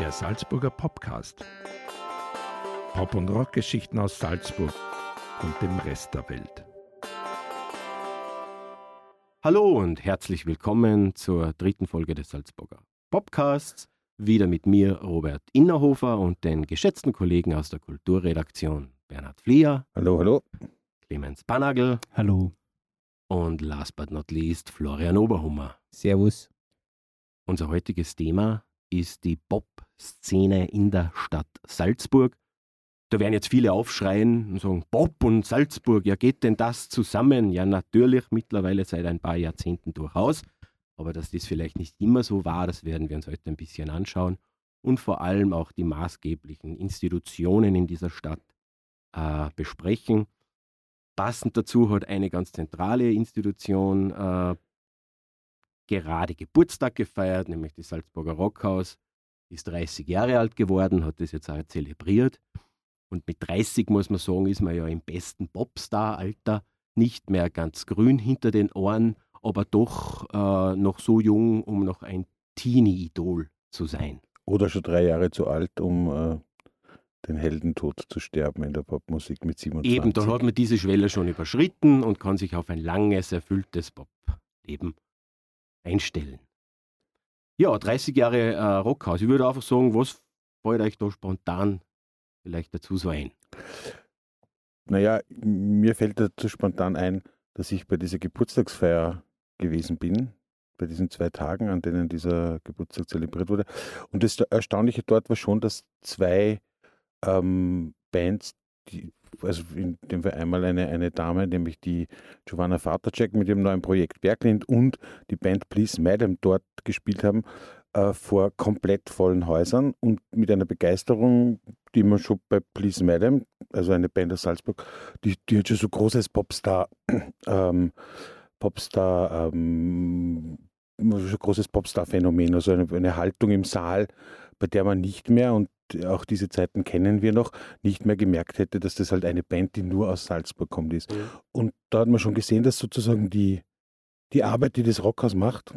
der Salzburger Popcast. Pop- und Rockgeschichten aus Salzburg und dem Rest der Welt. Hallo und herzlich willkommen zur dritten Folge des Salzburger Podcasts. Wieder mit mir, Robert Innerhofer, und den geschätzten Kollegen aus der Kulturredaktion Bernhard Flieger. Hallo, hallo. Clemens Panagel. Hallo. Und last but not least, Florian Oberhummer. Servus. Unser heutiges Thema ist die Pop-Szene in der Stadt Salzburg. Da werden jetzt viele aufschreien und sagen, Pop und Salzburg, ja geht denn das zusammen? Ja, natürlich, mittlerweile seit ein paar Jahrzehnten durchaus. Aber dass das vielleicht nicht immer so war, das werden wir uns heute ein bisschen anschauen. Und vor allem auch die maßgeblichen Institutionen in dieser Stadt äh, besprechen. Passend dazu hat eine ganz zentrale Institution äh, gerade Geburtstag gefeiert, nämlich das Salzburger Rockhaus. Ist 30 Jahre alt geworden, hat das jetzt auch zelebriert. Und mit 30 muss man sagen, ist man ja im besten Popstar-Alter, nicht mehr ganz grün hinter den Ohren, aber doch äh, noch so jung, um noch ein Teenie-Idol zu sein. Oder schon drei Jahre zu alt, um äh, den Heldentod zu sterben in der Popmusik mit 27. Eben, da hat man diese Schwelle schon überschritten und kann sich auf ein langes, erfülltes Popleben einstellen. Ja, 30 Jahre äh, Rockhaus. Ich würde einfach sagen, was fällt euch da spontan vielleicht dazu so ein? Naja, mir fällt dazu spontan ein, dass ich bei dieser Geburtstagsfeier gewesen bin, bei diesen zwei Tagen, an denen dieser Geburtstag zelebriert wurde. Und das Erstaunliche dort war schon, dass zwei ähm, Bands, die, also in dem Fall einmal eine, eine Dame, nämlich die Giovanna Vatercheck mit ihrem neuen Projekt Berglind und die Band Please Madam dort gespielt haben, äh, vor komplett vollen Häusern und mit einer Begeisterung, die man schon bei Please Madam, also eine Band aus Salzburg, die, die hat schon so großes Popstar, ähm, Popstar, ähm, großes Popstar-Phänomen, also eine, eine Haltung im Saal, bei der man nicht mehr, und auch diese Zeiten kennen wir noch, nicht mehr gemerkt hätte, dass das halt eine Band, die nur aus Salzburg kommt, ist. Mhm. Und da hat man schon gesehen, dass sozusagen die, die Arbeit, die das Rockhaus macht,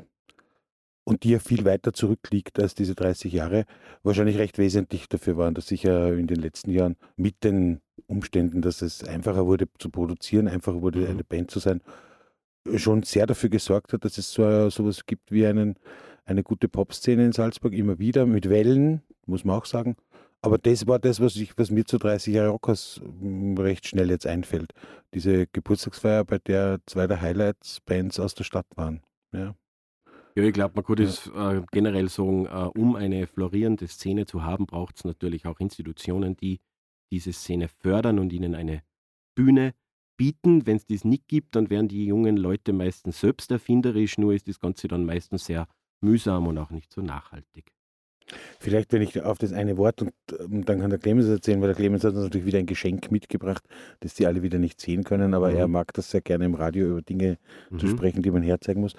und die ja viel weiter zurückliegt als diese 30 Jahre, wahrscheinlich recht wesentlich dafür waren, dass sich ja in den letzten Jahren mit den Umständen, dass es einfacher wurde zu produzieren, einfacher wurde mhm. eine Band zu sein, schon sehr dafür gesorgt hat, dass es so sowas gibt wie einen, eine gute Popszene in Salzburg, immer wieder mit Wellen, muss man auch sagen. Aber das war das, was, ich, was mir zu 30 Jahre Rockers hm, recht schnell jetzt einfällt. Diese Geburtstagsfeier, bei der zwei der Highlights-Bands aus der Stadt waren. Ja. Ja, ich glaube, man kann das äh, generell sagen, äh, um eine florierende Szene zu haben, braucht es natürlich auch Institutionen, die diese Szene fördern und ihnen eine Bühne bieten. Wenn es das nicht gibt, dann werden die jungen Leute meistens selbst erfinderisch, nur ist das Ganze dann meistens sehr mühsam und auch nicht so nachhaltig. Vielleicht, wenn ich auf das eine Wort und, und dann kann der Clemens erzählen, weil der Clemens hat uns natürlich wieder ein Geschenk mitgebracht, das die alle wieder nicht sehen können, aber mhm. er mag das sehr gerne im Radio über Dinge mhm. zu sprechen, die man herzeigen muss.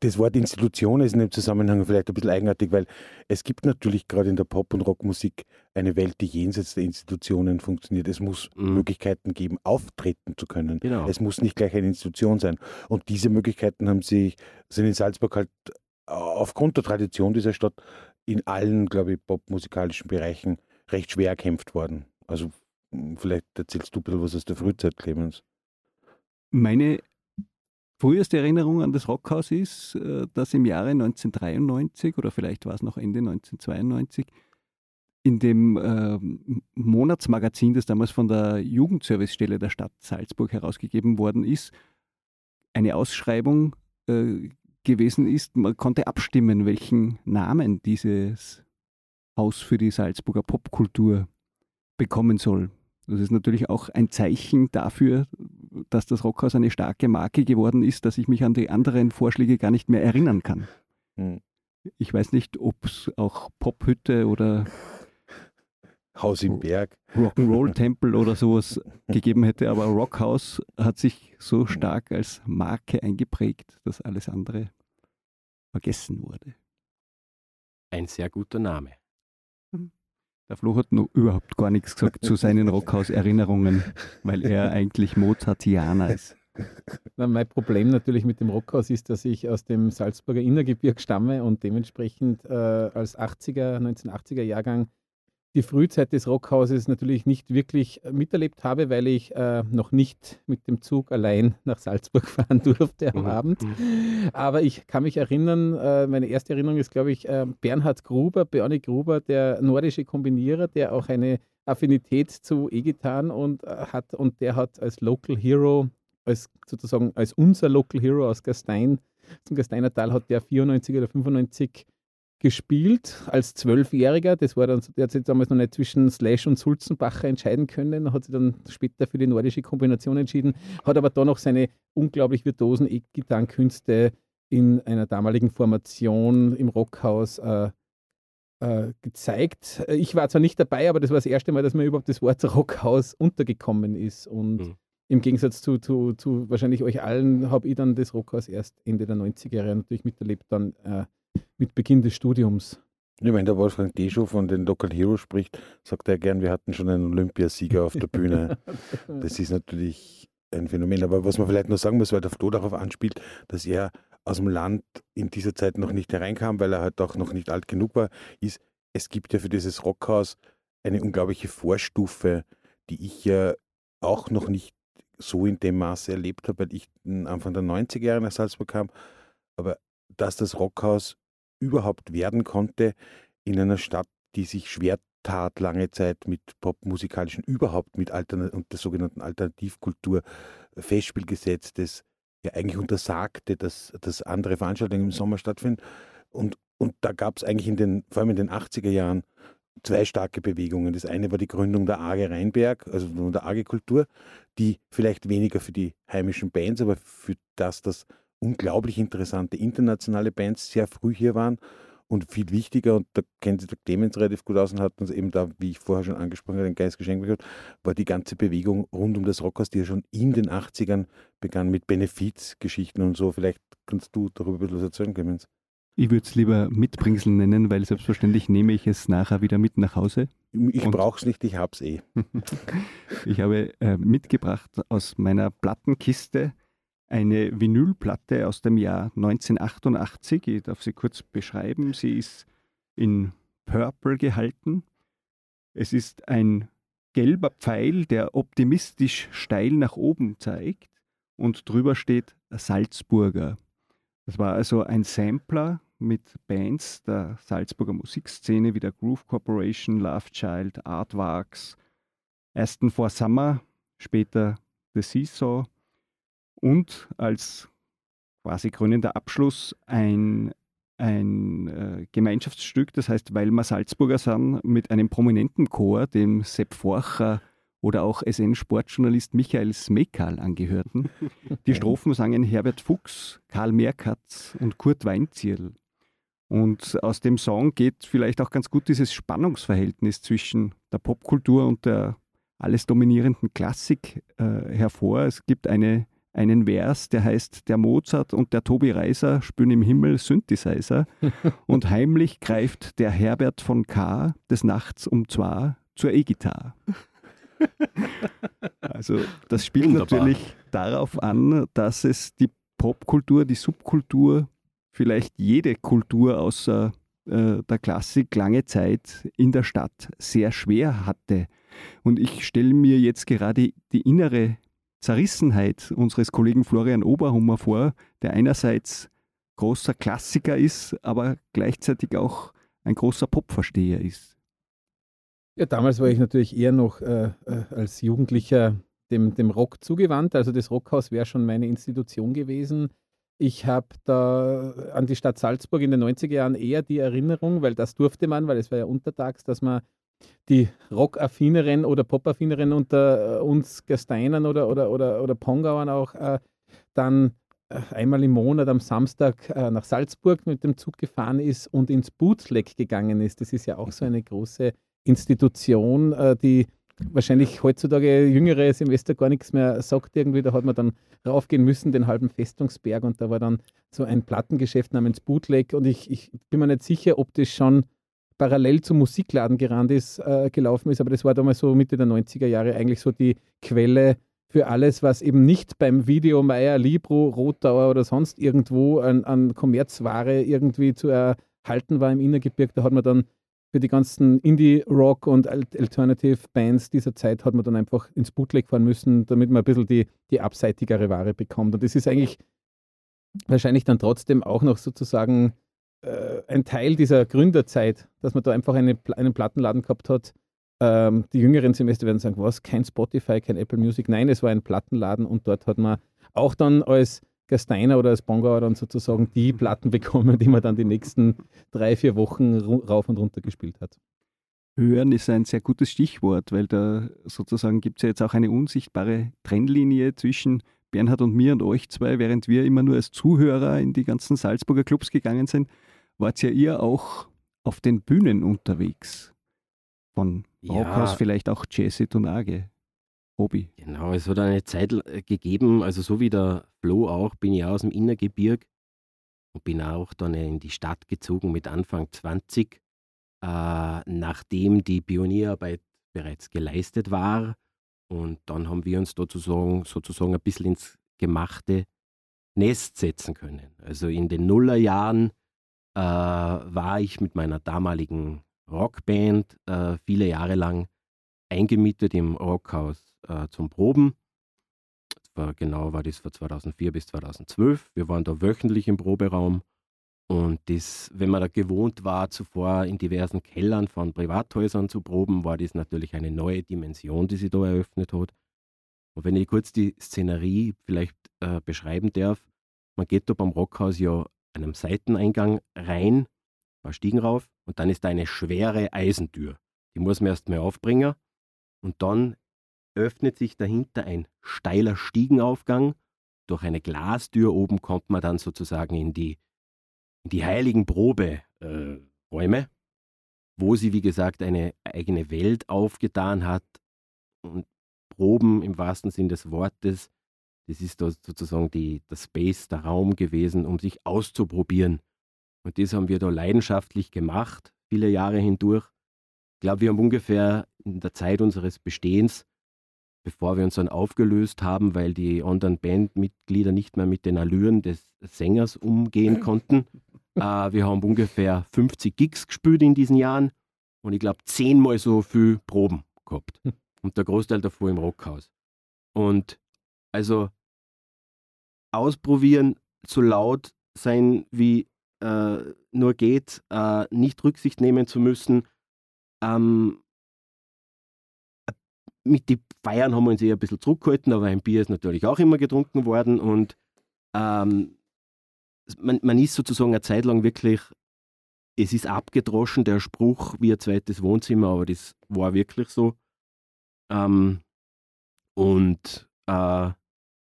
Das Wort Institution ist in dem Zusammenhang vielleicht ein bisschen eigenartig, weil es gibt natürlich gerade in der Pop- und Rockmusik eine Welt, die jenseits der Institutionen funktioniert. Es muss mhm. Möglichkeiten geben, auftreten zu können. Genau. Es muss nicht gleich eine Institution sein. Und diese Möglichkeiten haben sich, sind in Salzburg halt aufgrund der Tradition dieser Stadt in allen, glaube ich, popmusikalischen Bereichen recht schwer erkämpft worden. Also hm, vielleicht erzählst du ein bisschen was aus der Frühzeit, Clemens. Meine früheste Erinnerung an das Rockhaus ist, äh, dass im Jahre 1993 oder vielleicht war es noch Ende 1992 in dem äh, Monatsmagazin, das damals von der Jugendservicestelle der Stadt Salzburg herausgegeben worden ist, eine Ausschreibung äh, gewesen ist, man konnte abstimmen, welchen Namen dieses Haus für die Salzburger Popkultur bekommen soll. Das ist natürlich auch ein Zeichen dafür, dass das Rockhaus eine starke Marke geworden ist, dass ich mich an die anderen Vorschläge gar nicht mehr erinnern kann. Hm. Ich weiß nicht, ob es auch Pophütte oder Haus im Berg, Rock'n'Roll-Tempel oder sowas gegeben hätte, aber Rockhaus hat sich so stark als Marke eingeprägt, dass alles andere vergessen wurde. Ein sehr guter Name. Mhm. Der Flo hat noch überhaupt gar nichts gesagt zu seinen Rockhaus-Erinnerungen, weil er eigentlich Mozartianer ist. Na, mein Problem natürlich mit dem Rockhaus ist, dass ich aus dem Salzburger Innergebirg stamme und dementsprechend äh, als 80er, 1980er Jahrgang die Frühzeit des Rockhauses natürlich nicht wirklich äh, miterlebt habe, weil ich äh, noch nicht mit dem Zug allein nach Salzburg fahren durfte am mhm. Abend. Mhm. Aber ich kann mich erinnern, äh, meine erste Erinnerung ist, glaube ich, äh, Bernhard Gruber, Bernie Gruber, der nordische Kombinierer, der auch eine Affinität zu E-Gitarren und äh, hat und der hat als Local Hero, als sozusagen als unser Local Hero aus Gastein, zum Gasteiner Tal hat der 94 oder 95 gespielt als Zwölfjähriger. Das war dann, der hat sich damals noch nicht zwischen Slash und Sulzenbacher entscheiden können, hat sich dann später für die nordische Kombination entschieden, hat aber da noch seine unglaublich virtuosen E-Gitarrenkünste in einer damaligen Formation im Rockhaus äh, äh, gezeigt. Ich war zwar nicht dabei, aber das war das erste Mal, dass mir überhaupt das Wort Rockhaus untergekommen ist. Und mhm. im Gegensatz zu, zu, zu wahrscheinlich euch allen habe ich dann das Rockhaus erst Ende der 90er Jahre natürlich miterlebt, dann äh, mit Beginn des Studiums. Ja, wenn der Wolfgang Deschow von den Local Heroes spricht, sagt er gern, wir hatten schon einen Olympiasieger auf der Bühne. Das ist natürlich ein Phänomen. Aber was man vielleicht noch sagen muss, weil der Flo darauf anspielt, dass er aus dem Land in dieser Zeit noch nicht hereinkam, weil er halt auch noch nicht alt genug war, ist, es gibt ja für dieses Rockhaus eine unglaubliche Vorstufe, die ich ja auch noch nicht so in dem Maße erlebt habe, weil ich Anfang der 90er Jahre nach Salzburg kam. Aber dass das Rockhaus überhaupt werden konnte in einer Stadt, die sich schwer tat lange Zeit mit popmusikalischen, überhaupt mit Altern und der sogenannten Alternativkultur, Festspielgesetz, das ja eigentlich untersagte, dass, dass andere Veranstaltungen im Sommer stattfinden. Und, und da gab es eigentlich in den, vor allem in den 80er Jahren, zwei starke Bewegungen. Das eine war die Gründung der AGE Rheinberg, also der AGE Kultur, die vielleicht weniger für die heimischen Bands, aber für das, dass unglaublich interessante internationale Bands sehr früh hier waren und viel wichtiger, und da kennt sich der Clemens relativ gut aus und hat uns eben da, wie ich vorher schon angesprochen habe, den Geist geschenkt bekommen, war die ganze Bewegung rund um das Rockhaus, die ja schon in den 80ern begann mit Benefizgeschichten und so. Vielleicht kannst du darüber ein bisschen was erzählen, Clemens. Ich würde es lieber Mitbringsel nennen, weil selbstverständlich nehme ich es nachher wieder mit nach Hause. Ich brauche es nicht, ich habe es eh. ich habe äh, mitgebracht aus meiner Plattenkiste eine Vinylplatte aus dem Jahr 1988. Ich darf sie kurz beschreiben. Sie ist in Purple gehalten. Es ist ein gelber Pfeil, der optimistisch steil nach oben zeigt und drüber steht Salzburger. Das war also ein Sampler mit Bands der Salzburger Musikszene wie der Groove Corporation, Love Child, Artworks, Aston for Summer, später The Seesaw und als quasi krönender Abschluss ein, ein äh, Gemeinschaftsstück, das heißt, weil wir Salzburger sind, mit einem prominenten Chor, dem Sepp Forcher oder auch SN-Sportjournalist Michael Smekal angehörten. Die Strophen sangen Herbert Fuchs, Karl Merkatz und Kurt Weinzierl. Und aus dem Song geht vielleicht auch ganz gut dieses Spannungsverhältnis zwischen der Popkultur und der alles dominierenden Klassik äh, hervor. Es gibt eine einen Vers, der heißt, der Mozart und der Tobi Reiser spüren im Himmel Synthesizer und heimlich greift der Herbert von K. des Nachts um zwei zur E-Gitarre. Also das spielt Wunderbar. natürlich darauf an, dass es die Popkultur, die Subkultur, vielleicht jede Kultur außer äh, der Klassik lange Zeit in der Stadt sehr schwer hatte. Und ich stelle mir jetzt gerade die innere Zerrissenheit unseres Kollegen Florian Oberhummer vor, der einerseits großer Klassiker ist, aber gleichzeitig auch ein großer Popversteher ist. Ja, damals war ich natürlich eher noch äh, äh, als Jugendlicher dem, dem Rock zugewandt. Also das Rockhaus wäre schon meine Institution gewesen. Ich habe da an die Stadt Salzburg in den 90er Jahren eher die Erinnerung, weil das durfte man, weil es war ja untertags, dass man die Rock-affineren oder Pop-affineren unter äh, uns Gasteinern oder, oder, oder, oder Pongauern auch äh, dann äh, einmal im Monat am Samstag äh, nach Salzburg mit dem Zug gefahren ist und ins Bootleg gegangen ist. Das ist ja auch so eine große Institution, äh, die wahrscheinlich heutzutage jüngere Semester gar nichts mehr sagt irgendwie. Da hat man dann raufgehen müssen, den halben Festungsberg und da war dann so ein Plattengeschäft namens Bootleg und ich, ich bin mir nicht sicher, ob das schon parallel zum Musikladen gerannt ist, äh, gelaufen ist, aber das war damals so Mitte der 90er Jahre eigentlich so die Quelle für alles, was eben nicht beim Video Meier, Libro, Rotauer oder sonst irgendwo an, an Kommerzware irgendwie zu erhalten war im Innergebirge. Da hat man dann für die ganzen Indie-Rock und Alternative-Bands dieser Zeit hat man dann einfach ins Bootleg fahren müssen, damit man ein bisschen die, die abseitigere Ware bekommt. Und das ist eigentlich wahrscheinlich dann trotzdem auch noch sozusagen äh, ein Teil dieser Gründerzeit, dass man da einfach eine, einen Plattenladen gehabt hat, ähm, die jüngeren Semester werden sagen, was, kein Spotify, kein Apple Music. Nein, es war ein Plattenladen und dort hat man auch dann als Gasteiner oder als Bongauer dann sozusagen die Platten bekommen, die man dann die nächsten drei, vier Wochen rauf und runter gespielt hat. Hören ist ein sehr gutes Stichwort, weil da sozusagen gibt es ja jetzt auch eine unsichtbare Trennlinie zwischen Bernhard und mir und euch zwei, während wir immer nur als Zuhörer in die ganzen Salzburger Clubs gegangen sind, wart ja ihr auch auf den Bühnen unterwegs von Rockhaus, ja. vielleicht auch Jesse Tunage. Hobby. Genau, es hat eine Zeit äh, gegeben, also so wie der Flo auch, bin ich aus dem Innergebirg und bin auch dann in die Stadt gezogen mit Anfang 20, äh, nachdem die Pionierarbeit bereits geleistet war. Und dann haben wir uns sozusagen, sozusagen ein bisschen ins gemachte Nest setzen können. Also in den Nullerjahren äh, war ich mit meiner damaligen Rockband äh, viele Jahre lang eingemietet im Rockhaus äh, zum Proben. War, genau war das von 2004 bis 2012. Wir waren da wöchentlich im Proberaum und das, wenn man da gewohnt war, zuvor in diversen Kellern von Privathäusern zu proben, war das natürlich eine neue Dimension, die sich da eröffnet hat. Und wenn ich kurz die Szenerie vielleicht äh, beschreiben darf, man geht da beim Rockhaus ja einem Seiteneingang rein paar Stiegen rauf und dann ist da eine schwere Eisentür. Die muss man erst mal aufbringen und dann öffnet sich dahinter ein steiler Stiegenaufgang. Durch eine Glastür oben kommt man dann sozusagen in die, in die heiligen Proberäume, äh, wo sie, wie gesagt, eine eigene Welt aufgetan hat und Proben im wahrsten Sinn des Wortes. Das ist da sozusagen die, der Space, der Raum gewesen, um sich auszuprobieren. Und das haben wir da leidenschaftlich gemacht, viele Jahre hindurch. Ich glaube, wir haben ungefähr in der Zeit unseres Bestehens, bevor wir uns dann aufgelöst haben, weil die anderen Bandmitglieder nicht mehr mit den Allüren des Sängers umgehen konnten, äh, wir haben ungefähr 50 Gigs gespielt in diesen Jahren und ich glaube zehnmal so viel Proben gehabt. Und der Großteil davor im Rockhaus. Und also ausprobieren, so laut sein wie äh, nur geht, äh, nicht Rücksicht nehmen zu müssen. Ähm, mit den Feiern haben wir uns eher ein bisschen zurückgehalten, aber ein Bier ist natürlich auch immer getrunken worden und ähm, man, man ist sozusagen eine Zeit lang wirklich, es ist abgedroschen, der Spruch wie ein zweites Wohnzimmer, aber das war wirklich so. Ähm, und äh,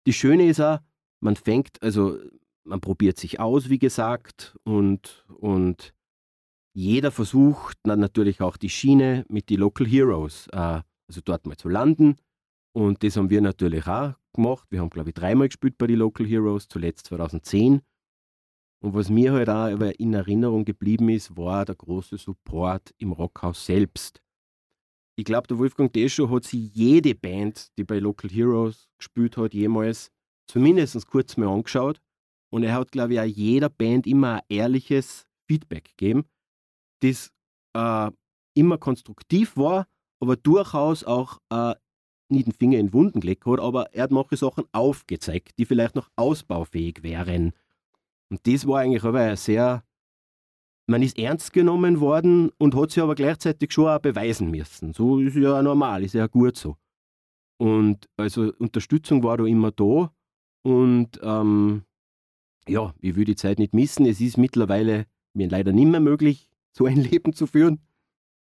die Schöne ist auch, man fängt, also man probiert sich aus, wie gesagt, und, und jeder versucht dann natürlich auch die Schiene mit den Local Heroes, äh, also dort mal zu landen. Und das haben wir natürlich auch gemacht. Wir haben, glaube ich, dreimal gespielt bei den Local Heroes, zuletzt 2010. Und was mir halt auch in Erinnerung geblieben ist, war der große Support im Rockhaus selbst. Ich glaube, der Wolfgang Deschow hat sich jede Band, die bei Local Heroes gespielt hat, jemals zumindest kurz mal angeschaut und er hat, glaube ich, auch jeder Band immer ein ehrliches Feedback gegeben, das äh, immer konstruktiv war, aber durchaus auch äh, nicht den Finger in Wunden gelegt hat, aber er hat manche Sachen aufgezeigt, die vielleicht noch ausbaufähig wären. Und das war eigentlich aber sehr, man ist ernst genommen worden und hat sich aber gleichzeitig schon auch beweisen müssen. So ist ja normal, ist ja gut so. Und also Unterstützung war da immer da und ähm, ja, ich will die Zeit nicht missen. Es ist mittlerweile mir leider nicht mehr möglich, so ein Leben zu führen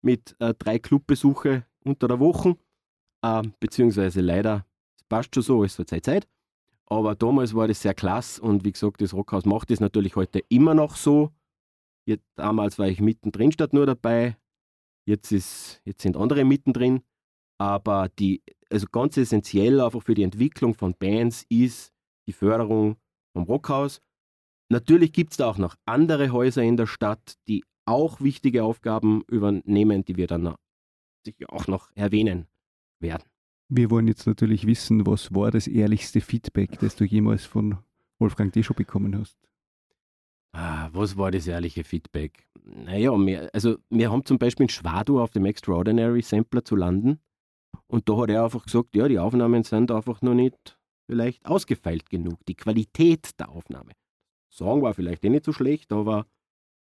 mit äh, drei Clubbesuche unter der Woche. Äh, beziehungsweise leider, es passt schon so, es ist Zeit Zeit. Aber damals war das sehr klasse und wie gesagt, das Rockhaus macht es natürlich heute immer noch so. Jetzt, damals war ich mittendrin statt nur dabei. Jetzt, ist, jetzt sind andere mittendrin. Aber die, also ganz essentiell einfach für die Entwicklung von Bands ist die Förderung vom Rockhaus Natürlich gibt es da auch noch andere Häuser in der Stadt, die auch wichtige Aufgaben übernehmen, die wir dann sicher auch noch erwähnen werden. Wir wollen jetzt natürlich wissen, was war das ehrlichste Feedback, das du jemals von Wolfgang Deschow bekommen hast? Ah, was war das ehrliche Feedback? Naja, wir, also wir haben zum Beispiel in Schwadur auf dem Extraordinary Sampler zu landen und da hat er einfach gesagt, ja, die Aufnahmen sind einfach noch nicht vielleicht ausgefeilt genug, die Qualität der Aufnahme. Song war vielleicht eh nicht so schlecht, aber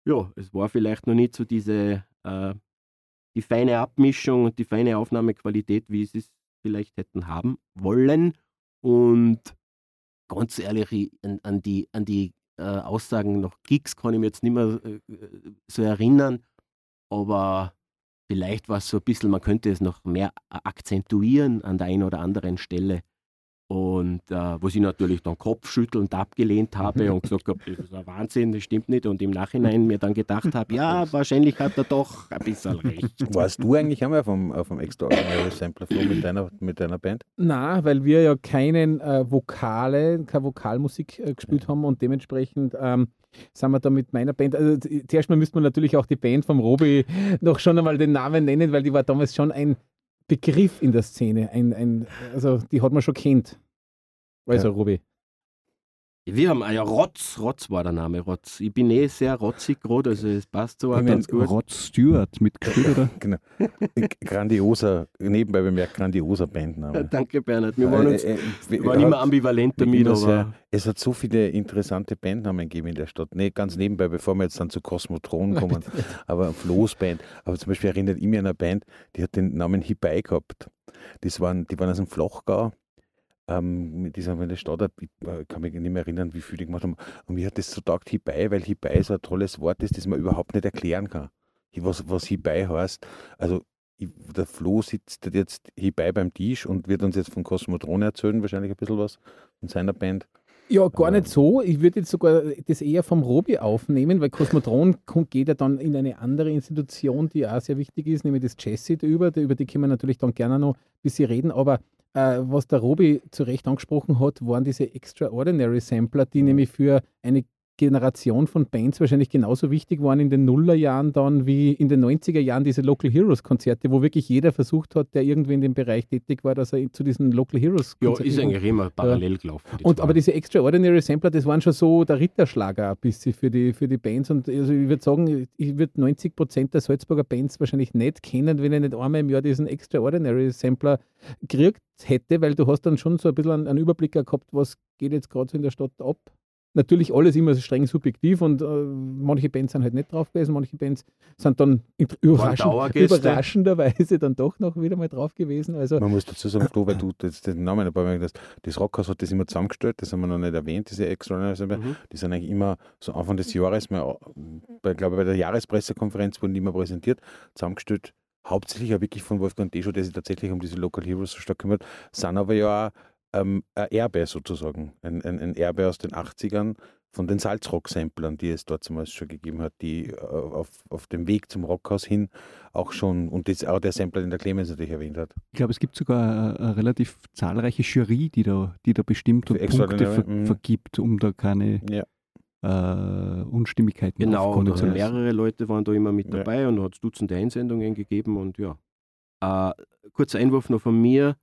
ja, es war vielleicht noch nicht so diese, äh, die feine Abmischung und die feine Aufnahmequalität, wie sie es vielleicht hätten haben wollen. Und ganz ehrlich, an, an die, an die äh, Aussagen nach Gigs kann ich mich jetzt nicht mehr äh, so erinnern, aber vielleicht war es so ein bisschen, man könnte es noch mehr akzentuieren an der einen oder anderen Stelle. Und äh, wo ich natürlich dann kopfschüttelnd abgelehnt habe und gesagt habe, das ist ein Wahnsinn, das stimmt nicht. Und im Nachhinein mir dann gedacht habe, ja, wahrscheinlich hat er doch ein bisschen recht. Warst du eigentlich einmal vom, auf dem Extraordinary Sampler Flow mit deiner, mit deiner Band? Na, weil wir ja keinen äh, Vokale, keine Vokalmusik äh, gespielt haben und dementsprechend ähm, sind wir da mit meiner Band. Also zuerst mal müsste man natürlich auch die Band vom Robi noch schon einmal den Namen nennen, weil die war damals schon ein Begriff in der Szene. Ein, ein, also die hat man schon kennt. Also, ja. Ruby. Wir haben, ah ja, Rotz, Rotz war der Name, Rotz. Ich bin eh sehr rotzig gerade, also es passt so auch ganz gut. Rotz Stewart mit oder? genau. Grandioser, nebenbei bemerkt, grandioser Bandname. Danke, Bernhard. Wir waren, uns, äh, äh, waren immer ambivalent damit, aber... Sehr, es hat so viele interessante Bandnamen gegeben in der Stadt. Nee, ganz nebenbei, bevor wir jetzt dann zu Cosmotron kommen, aber Flo's Band. Aber zum Beispiel erinnert ich mich an eine Band, die hat den Namen Hibai gehabt. Das waren, die waren aus dem Flachgau ähm, mit dieser der Stadt, ich äh, kann mich nicht mehr erinnern, wie viel die gemacht haben. Und mir hat das so taugt Hibei, weil Hibei so ein tolles Wort ist, das man überhaupt nicht erklären kann. Was, was Hibei heißt. Also der Flo sitzt jetzt hierbei beim Tisch und wird uns jetzt von Cosmotron erzählen, wahrscheinlich ein bisschen was von seiner Band. Ja, gar nicht so. Ich würde jetzt sogar das eher vom Robi aufnehmen, weil Cosmotron geht ja dann in eine andere Institution, die auch sehr wichtig ist, nämlich das Chassis über. Über die können wir natürlich dann gerne noch ein bisschen reden. Aber äh, was der Robi zu Recht angesprochen hat, waren diese Extraordinary Sampler, die mhm. nämlich für eine Generation von Bands wahrscheinlich genauso wichtig waren in den Nullerjahren dann wie in den 90er Jahren diese Local Heroes Konzerte, wo wirklich jeder versucht hat, der irgendwie in dem Bereich tätig war, dass er zu diesen Local Heroes Konzerten. Ja, ist eigentlich immer parallel gelaufen. Die und, aber diese Extraordinary Sampler, das waren schon so der Ritterschlager ein bisschen für die, für die Bands. Und also ich würde sagen, ich würde 90 Prozent der Salzburger Bands wahrscheinlich nicht kennen, wenn ich nicht einmal im Jahr diesen Extraordinary Sampler gekriegt hätte, weil du hast dann schon so ein bisschen einen Überblick gehabt, was geht jetzt gerade so in der Stadt ab natürlich alles immer streng subjektiv und äh, manche Bands sind halt nicht drauf gewesen, manche Bands sind dann überraschend, überraschenderweise dann doch noch wieder mal drauf gewesen. Also, Man muss dazu sagen, Flo, weil du jetzt den Namen ein paar Mal gesagt hast, das Rockhaus hat das immer zusammengestellt, das haben wir noch nicht erwähnt, diese Extraordinary mhm. Die sind eigentlich immer so Anfang des Jahres, mal, bei, glaube bei der Jahrespressekonferenz wurden die immer präsentiert, zusammengestellt hauptsächlich auch wirklich von Wolfgang Deschow, der sich tatsächlich um diese Local Heroes so stark kümmert, sind aber ja auch ähm, ein Erbe sozusagen, ein, ein, ein, Erbe aus den 80ern von den Salzrock-Samplern, die es dort damals schon gegeben hat, die äh, auf, auf dem Weg zum Rockhaus hin auch schon, und das auch der Sampler, den der Clemens natürlich erwähnt hat. Ich glaube, es gibt sogar eine, eine relativ zahlreiche Jury, die da, die da bestimmt und Punkte ver, mhm. vergibt, um da keine ja. äh, Unstimmigkeiten Genau, also mehrere Leute waren da immer mit dabei ja. und da hat es Dutzende Einsendungen gegeben und ja. Äh, kurzer Einwurf noch von mir,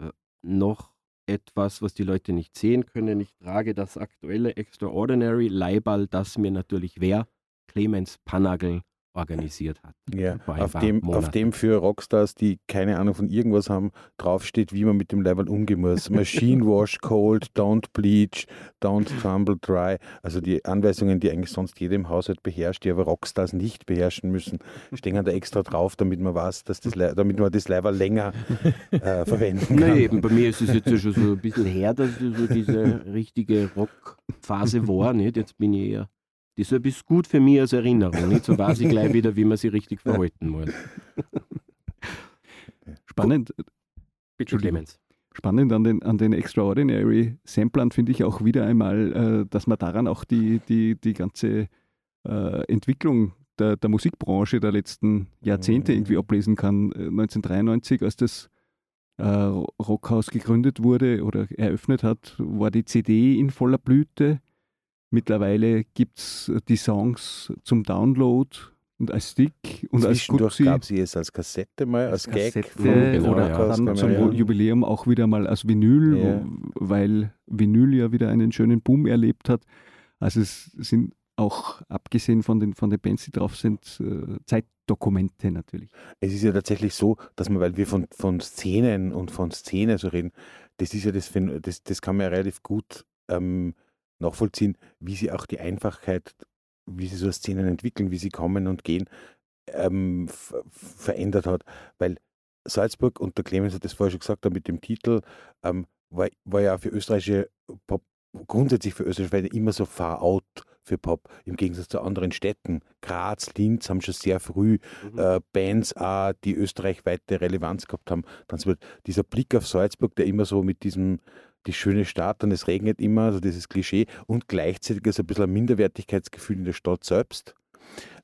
äh, noch etwas, was die Leute nicht sehen können. Ich trage das aktuelle Extraordinary Leiball, das mir natürlich wer? Clemens Panagel organisiert hat. Ja, auf dem, auf dem für Rockstars, die keine Ahnung von irgendwas haben, draufsteht, wie man mit dem Level umgehen muss. Machine Wash Cold, Don't Bleach, Don't Crumble Dry. Also die Anweisungen, die eigentlich sonst jeder im Haushalt beherrscht, die aber Rockstars nicht beherrschen müssen, stehen da extra drauf, damit man weiß, dass das, damit man das Level länger äh, verwenden kann. Nein, eben, bei mir ist es jetzt schon so ein bisschen her, dass so diese richtige Rockphase war. Nicht? Jetzt bin ich eher Deshalb ist gut für mich als Erinnerung. Nicht? So weiß ich gleich wieder, wie man sich richtig verhalten muss. Spannend. Bitte, Clemens. Spannend an den, an den Extraordinary Samplern finde ich auch wieder einmal, äh, dass man daran auch die, die, die ganze äh, Entwicklung der, der, Musikbranche der letzten Jahrzehnte irgendwie mhm. ablesen kann. 1993, äh, als das äh, Rockhaus gegründet wurde oder eröffnet hat, war die CD in voller Blüte. Mittlerweile gibt es die Songs zum Download und als Stick und als Zwischendurch gab sie es als Kassette mal, als, Gag. Kassette vom genau, oder ja. Dann zum ja- Jubiläum auch wieder mal als Vinyl, Ja. wo- weil Vinyl ja wieder einen schönen Boom erlebt hat. Also es sind auch, abgesehen von den, von den Bands, die drauf sind, äh, Zeitdokumente natürlich. Es ist ja tatsächlich so, dass man, weil wir von, von Szenen und von Szene so reden, das ist ja das, das, das kann man ja relativ gut ähm, nachvollziehen, wie sie auch die Einfachheit, wie sie so Szenen entwickeln, wie sie kommen und gehen, ähm, ver- verändert hat. Weil Salzburg, und der Clemens hat das vorher schon gesagt, mit dem Titel, ähm, war, war ja für österreichische Pop, grundsätzlich für österreichische immer so far out für Pop, im Gegensatz zu anderen Städten. Graz, Linz haben schon sehr früh Mhm. äh, Bands auch, die österreichweite Relevanz gehabt haben. Dann wird dieser Blick auf Salzburg, der immer so mit diesem, die schöne Stadt und es regnet immer, also dieses Klischee und gleichzeitig ist ein bisschen ein Minderwertigkeitsgefühl in der Stadt selbst.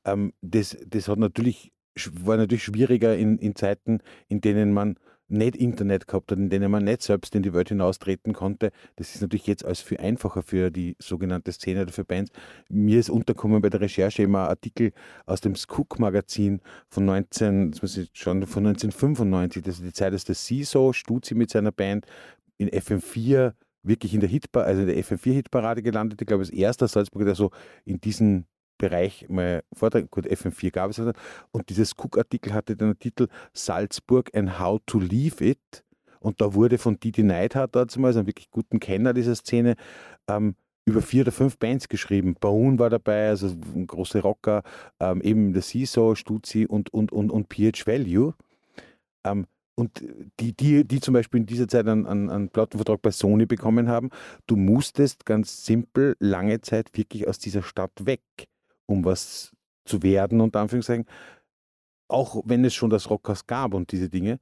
Ähm, das, das hat natürlich, war natürlich schwieriger in, in Zeiten, in denen man nicht Internet gehabt hat, in denen man nicht selbst in die Welt hinaustreten konnte. Das ist natürlich jetzt alles viel einfacher für die sogenannte Szene oder für Bands. Mir ist untergekommen bei der Recherche immer ein Artikel aus dem Skook-Magazin von 19, das muss ich schon, von 1995, das ist die Zeit, als der CISO, Stuzi mit seiner Band in FM4 wirklich in der Hitparade, also in der FM4-Hitparade gelandet. Ich glaube, als erster Salzburger, der so in diesen Bereich mal Vortrag, gut, FM4 gab es. Und dieses Cook-Artikel hatte den Titel Salzburg and How to Leave It. Und da wurde von Didi Neidhardt damals, einem wirklich guten Kenner dieser Szene, ähm, über vier oder fünf Bands geschrieben. Baun war dabei, also ein großer Rocker, ähm, eben der CISO, Stuzi und, und, und, und PH Value. Ähm, und die, die, die zum Beispiel in dieser Zeit einen, einen, einen Plattenvertrag bei Sony bekommen haben, du musstest ganz simpel lange Zeit wirklich aus dieser Stadt weg, um was zu werden, unter Anführungszeichen. Auch wenn es schon das Rockhaus gab und diese Dinge,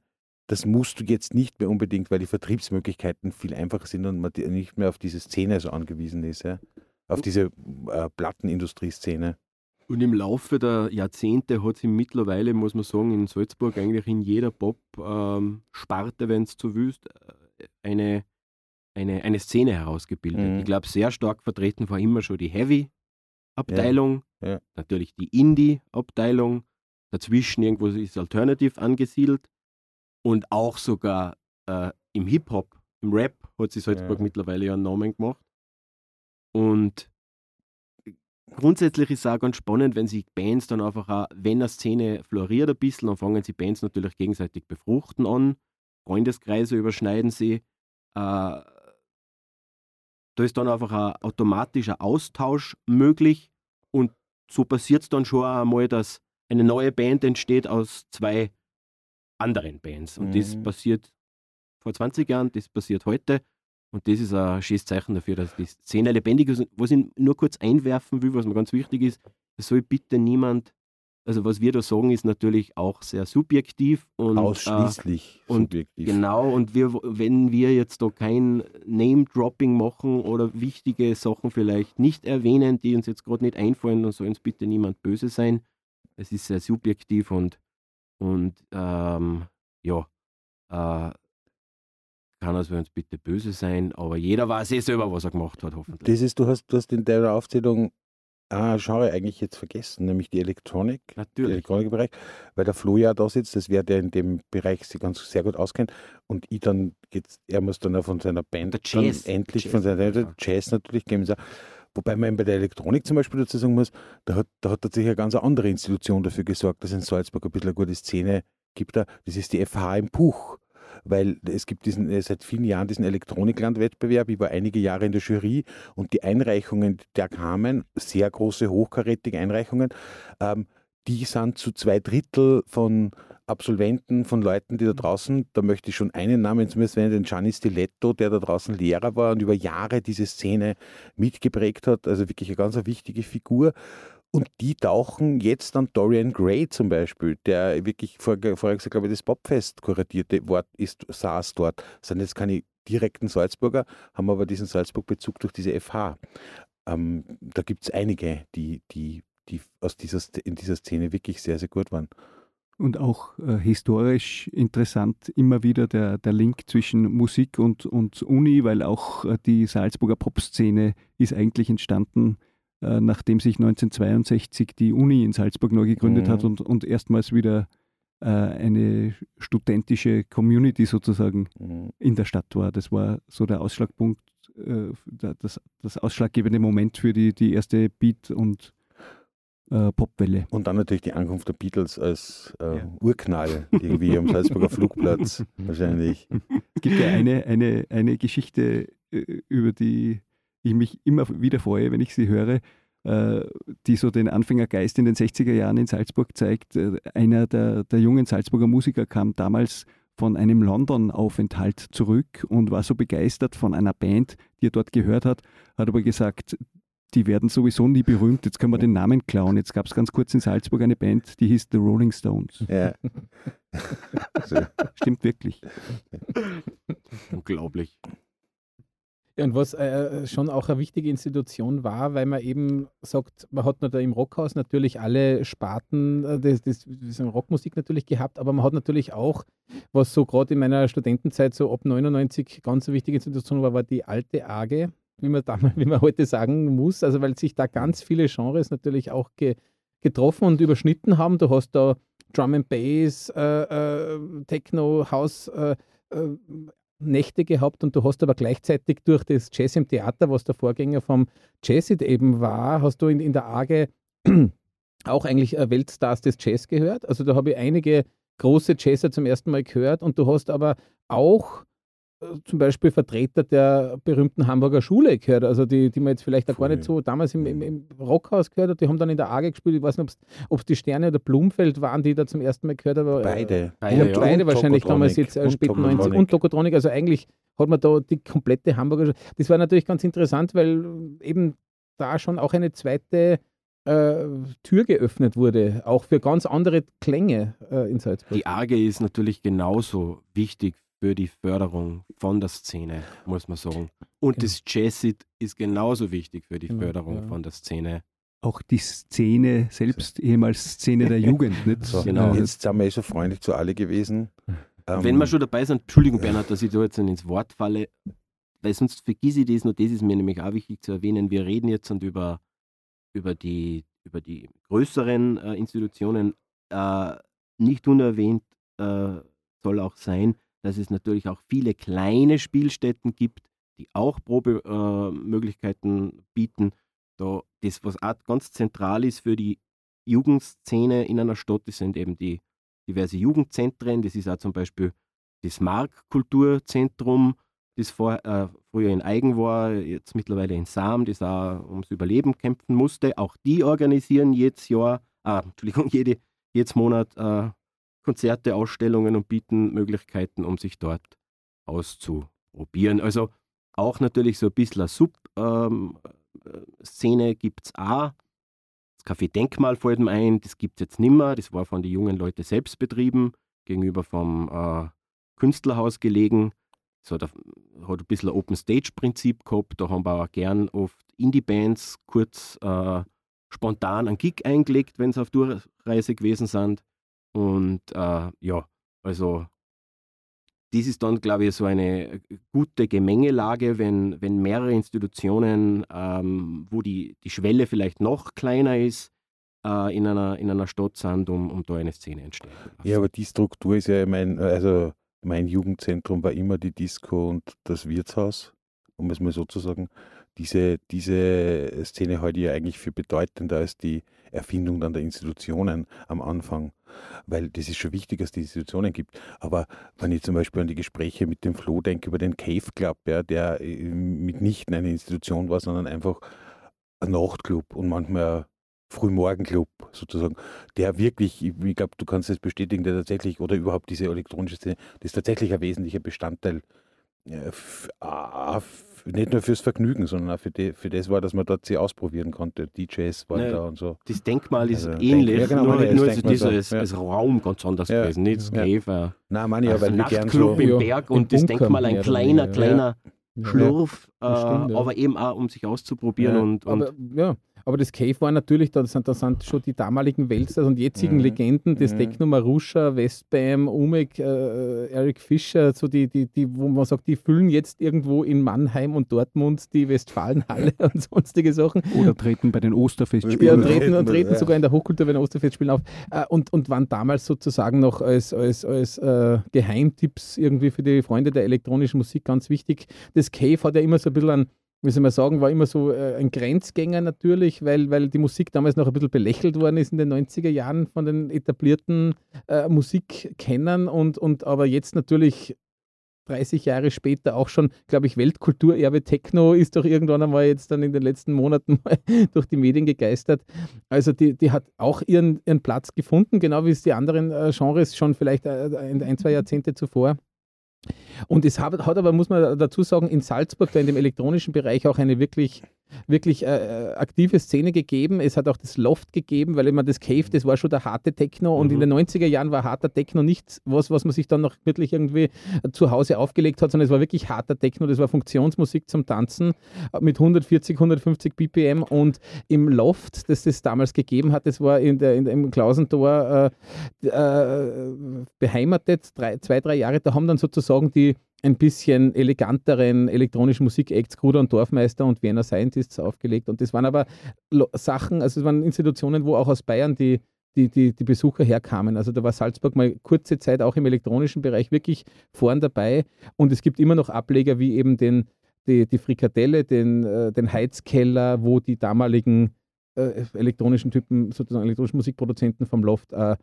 das musst du jetzt nicht mehr unbedingt, weil die Vertriebsmöglichkeiten viel einfacher sind und man nicht mehr auf diese Szene so angewiesen ist, ja? auf diese äh, Plattenindustrieszene. Und im Laufe der Jahrzehnte hat sich mittlerweile, muss man sagen, in Salzburg eigentlich in jeder Pop-Sparte, wenn es willst, äh, eine, eine, eine Szene herausgebildet. Mhm. Ich glaube, sehr stark vertreten war immer schon die Heavy-Abteilung, Ja. natürlich die Indie-Abteilung, dazwischen irgendwo ist Alternative angesiedelt und auch sogar äh, im Hip-Hop, im Rap hat sich Salzburg Ja. mittlerweile ja einen Namen gemacht. Und grundsätzlich ist es auch ganz spannend, wenn sich Bands dann einfach auch, wenn eine Szene floriert ein bisschen, dann fangen sie Bands natürlich gegenseitig befruchten an, Freundeskreise überschneiden sie. Äh, da ist dann einfach ein automatischer Austausch möglich und so passiert es dann schon einmal, dass eine neue Band entsteht aus zwei anderen Bands. Und das Mhm. passiert vor 20 Jahren, das passiert heute. Und das ist ein schönes Zeichen dafür, dass die Szene lebendig ist. Und Was ich nur kurz einwerfen will, was mir ganz wichtig ist, es soll bitte niemand, also was wir da sagen, ist natürlich auch sehr subjektiv und äh, Ausschließlich und subjektiv. Genau, und wir, wenn wir jetzt da kein Name-Dropping machen oder wichtige Sachen vielleicht nicht erwähnen, die uns jetzt gerade nicht einfallen, dann soll uns bitte niemand böse sein. Es ist sehr subjektiv und, und ähm, ja, äh, kann also uns bitte böse sein, aber jeder weiß eh selber, was er gemacht hat, hoffentlich. Das ist, du hast, du hast in deiner Aufzählung ah, Genre eigentlich jetzt vergessen, nämlich die Elektronik, Natürlich. Elektronikbereich, weil der Flo ja da sitzt, das wäre der in dem Bereich sich ganz sehr gut auskennt und ich dann geht's, er muss dann auch von seiner Band Der dann endlich Jazz von seiner einfach. Jazz natürlich geben. Wobei man eben bei der Elektronik zum Beispiel dazu sagen muss, da hat, da hat tatsächlich eine ganz andere Institution dafür gesorgt, dass es in Salzburg ein bisschen eine gute Szene gibt. Da. Das ist die FH im Puch. Weil es gibt diesen, äh, seit vielen Jahren diesen Elektroniklandwettbewerb. Ich war einige Jahre in der Jury und die Einreichungen, die da kamen, sehr große, hochkarätige Einreichungen, ähm, die sind zu zwei Drittel von Absolventen, von Leuten, die da draußen, da möchte ich schon einen Namen zumindest nennen, den Gianni Stiletto, der da draußen Lehrer war und über Jahre diese Szene mitgeprägt hat, also wirklich eine ganz wichtige Figur. Und die tauchen jetzt an Dorian Gray zum Beispiel, der wirklich vor, vorher gesagt, glaube ich, das Popfest kuratierte Wort ist, saß dort. Das sind jetzt keine direkten Salzburger, haben aber diesen Salzburg-Bezug durch diese FH. Ähm, da gibt es einige, die, die, die aus dieser, in dieser Szene wirklich sehr, sehr gut waren. Und auch äh, historisch interessant immer wieder der, der Link zwischen Musik und, und Uni, weil auch äh, die Salzburger Popszene ist eigentlich entstanden äh, nachdem sich 1962 die Uni in Salzburg neu gegründet Mhm. hat und, und erstmals wieder äh, eine studentische Community sozusagen Mhm. in der Stadt war. Das war so der Ausschlagpunkt, äh, das, das ausschlaggebende Moment für die, die erste Beat- und äh, Popwelle. Und dann natürlich die Ankunft der Beatles als äh, Ja. Urknall irgendwie am Salzburger Flugplatz wahrscheinlich. Es gibt ja eine, eine, eine Geschichte, äh, über die ich mich immer wieder freue, wenn ich sie höre, äh, die so den Anfängergeist in den 60er Jahren in Salzburg zeigt. Äh, Einer der, der jungen Salzburger Musiker kam damals von einem London-Aufenthalt zurück und war so begeistert von einer Band, die er dort gehört hat, hat aber gesagt, die werden sowieso nie berühmt, jetzt können wir den Namen klauen. Jetzt gab es ganz kurz in Salzburg eine Band, die hieß The Rolling Stones. Ja. Stimmt wirklich. Unglaublich. Und was äh, schon auch eine wichtige Institution war, weil man eben sagt, man hat da im Rockhaus natürlich alle Sparten äh, des, des, des Rockmusik natürlich gehabt, aber man hat natürlich auch, was so gerade in meiner Studentenzeit so ab 99 ganz eine wichtige Institution war, war die alte AGE, wie man, damals, wie man heute sagen muss, also weil sich da ganz viele Genres natürlich auch ge, getroffen und überschnitten haben. Du hast da Drum and Bass, äh, äh, Techno, House, äh, äh, Nächte gehabt und du hast aber gleichzeitig durch das Jazz im Theater, was der Vorgänger vom Jazzit eben war, hast du in, in der AGE auch eigentlich äh, Weltstars des Jazz gehört. Also da habe ich einige große Jazzer zum ersten Mal gehört und du hast aber auch zum Beispiel Vertreter der berühmten Hamburger Schule gehört, also die, die man jetzt vielleicht auch gar nicht so damals im, im, im Rockhaus gehört hat, die haben dann in der AGE gespielt, ich weiß nicht, ob es die Sterne oder Blumfeld waren, die da zum ersten Mal gehört haben. Beide. Beide, und ja. beide wahrscheinlich damals jetzt äh, spät 90 Tokotronic. und Tokotronic. Also eigentlich hat man da die komplette Hamburger. Sch- Das war natürlich ganz interessant, weil eben da schon auch eine zweite äh, Tür geöffnet wurde, auch für ganz andere Klänge äh, in Salzburg. Die AGE ist natürlich genauso wichtig für die Förderung von der Szene, muss man sagen. Und Genau. das Jazzit ist genauso wichtig für die Genau, Förderung ja. von der Szene. auch die Szene selbst, ehemals Szene der Jugend. Nicht? So, Genau. Jetzt sind wir eh so freundlich zu alle gewesen. Ähm, Wenn wir schon dabei sind, Entschuldigung, Bernhard, dass ich da jetzt ins Wort falle, weil sonst vergisse ich das, nur das ist mir nämlich auch wichtig zu erwähnen. Wir reden jetzt und über, über, die, über die größeren äh, Institutionen. Äh, nicht unerwähnt äh, soll auch sein, dass es natürlich auch viele kleine Spielstätten gibt, die auch Probemöglichkeiten äh, bieten. Da, das, was auch ganz zentral ist für die Jugendszene in einer Stadt, das sind eben die diverse Jugendzentren. Das ist auch zum Beispiel das Mark-Kulturzentrum, das vor, äh, früher in Eigen war, jetzt mittlerweile in Sam, das auch ums Überleben kämpfen musste. Auch die organisieren jedes Jahr, ah, Entschuldigung, jede, jedes Monat äh, Konzerte, Ausstellungen und bieten Möglichkeiten, um sich dort auszuprobieren. Also auch natürlich so ein bisschen Sub-Szene gibt es auch. Das Café Denkmal fällt mir ein, das gibt es jetzt nicht mehr. Das war von den jungen Leuten selbst betrieben, gegenüber vom äh, Künstlerhaus gelegen. So, da hat ein bisschen ein Open-Stage-Prinzip gehabt. Da haben wir auch gern oft Indie-Bands kurz äh, spontan einen Gig eingelegt, wenn sie auf Durchreise gewesen sind. Und äh, ja, also das ist dann, glaube ich, so eine gute Gemengelage, wenn, wenn mehrere Institutionen, ähm, wo die, die Schwelle vielleicht noch kleiner ist, äh, in, einer, in einer Stadt sind, um, um da eine Szene entstehen. Ja, aber die Struktur ist ja mein, also mein Jugendzentrum war immer die Disco und das Wirtshaus, um es mal so zu sagen. Diese, diese Szene ich ja eigentlich für bedeutender als die Erfindung dann der Institutionen am Anfang, weil das ist schon wichtig, dass es die Institutionen gibt. Aber wenn ich zum Beispiel an die Gespräche mit dem Flo denke über den Cave Club, ja, der äh, mitnichten eine Institution war, sondern einfach ein Nachtclub und manchmal Frühmorgenclub sozusagen, der wirklich, ich, glaube, du kannst es bestätigen, der tatsächlich, oder überhaupt diese elektronische Szene, das ist tatsächlich ein wesentlicher Bestandteil, äh, nicht nur fürs Vergnügen, sondern auch für, die, für das war, dass man dort sie ausprobieren konnte. DJs waren Ja. da und so. Das Denkmal ist Also, ähnlich, Denk- ja, genau, nur, meine nur das ist dieser so, ja. Raum ganz anders Ja. gewesen. Nicht das Ja. Cave, Nein, meine ein ich, weil wir gern so. im Berg und das Bunker Denkmal ein oder kleiner, Ja. Schlurf, das äh, stimmt, ja. aber eben auch, um sich auszuprobieren Ja. und, und Aber, ja. Aber das Cave war natürlich, da sind, da sind schon die damaligen Weltstars und jetzigen Mhm. Legenden, das Mhm. Techno Marusha, Westbam, Umek, äh, Eric Fischer, so die, die, die, wo man sagt, die füllen jetzt irgendwo in Mannheim und Dortmund die Westfalenhalle und sonstige Sachen. Oder treten bei den Ja, Osterfestspielen. und treten, und treten Ja. sogar in der Hochkultur bei den Osterfestspielen auf. Äh, und, und waren damals sozusagen noch als, als, als äh, Geheimtipps irgendwie für die Freunde der elektronischen Musik ganz wichtig. Das Cave hat ja immer so ein bisschen ein, wie soll man sagen, war immer so äh, ein Grenzgänger natürlich, weil, weil die Musik damals noch ein bisschen belächelt worden ist in den 90er Jahren von den etablierten äh, Musikkennern und, und aber jetzt natürlich 30 Jahre später auch schon, glaube ich, Weltkulturerbe Techno ist doch irgendwann einmal jetzt dann in den letzten Monaten durch die Medien gegeistert. Also die, die hat auch ihren, ihren Platz gefunden, genau wie es die anderen äh, Genres schon vielleicht äh, ein, ein, zwei Jahrzehnte zuvor. Und es hat, hat aber, muss man dazu sagen, in Salzburg, da in dem elektronischen Bereich auch eine wirklich, wirklich äh, aktive Szene gegeben. Es hat auch das Loft gegeben, weil immer das Cave, das war schon der harte Techno und in den 90er Jahren war harter Techno nicht was, was man sich dann noch wirklich irgendwie zu Hause aufgelegt hat, sondern es war wirklich harter Techno, das war Funktionsmusik zum Tanzen äh, mit 140, 150 BPM und im Loft, das es damals gegeben hat, das war in der, in im Klausentor äh, äh, beheimatet, drei, zwei, drei Jahre, da haben dann sozusagen die ein bisschen eleganteren elektronischen Musikacts, Gruder und Dorfmeister und Vienna Scientists aufgelegt. Und das waren aber Sachen, also es waren Institutionen, wo auch aus Bayern die, die, die, die Besucher herkamen. Also da war Salzburg mal kurze Zeit auch im elektronischen Bereich wirklich vorn dabei. Und es gibt immer noch Ableger wie eben den, die, die Frikadelle, den, äh, den Heizkeller, wo die damaligen äh, elektronischen Typen, sozusagen elektronischen Musikproduzenten vom Loft äh,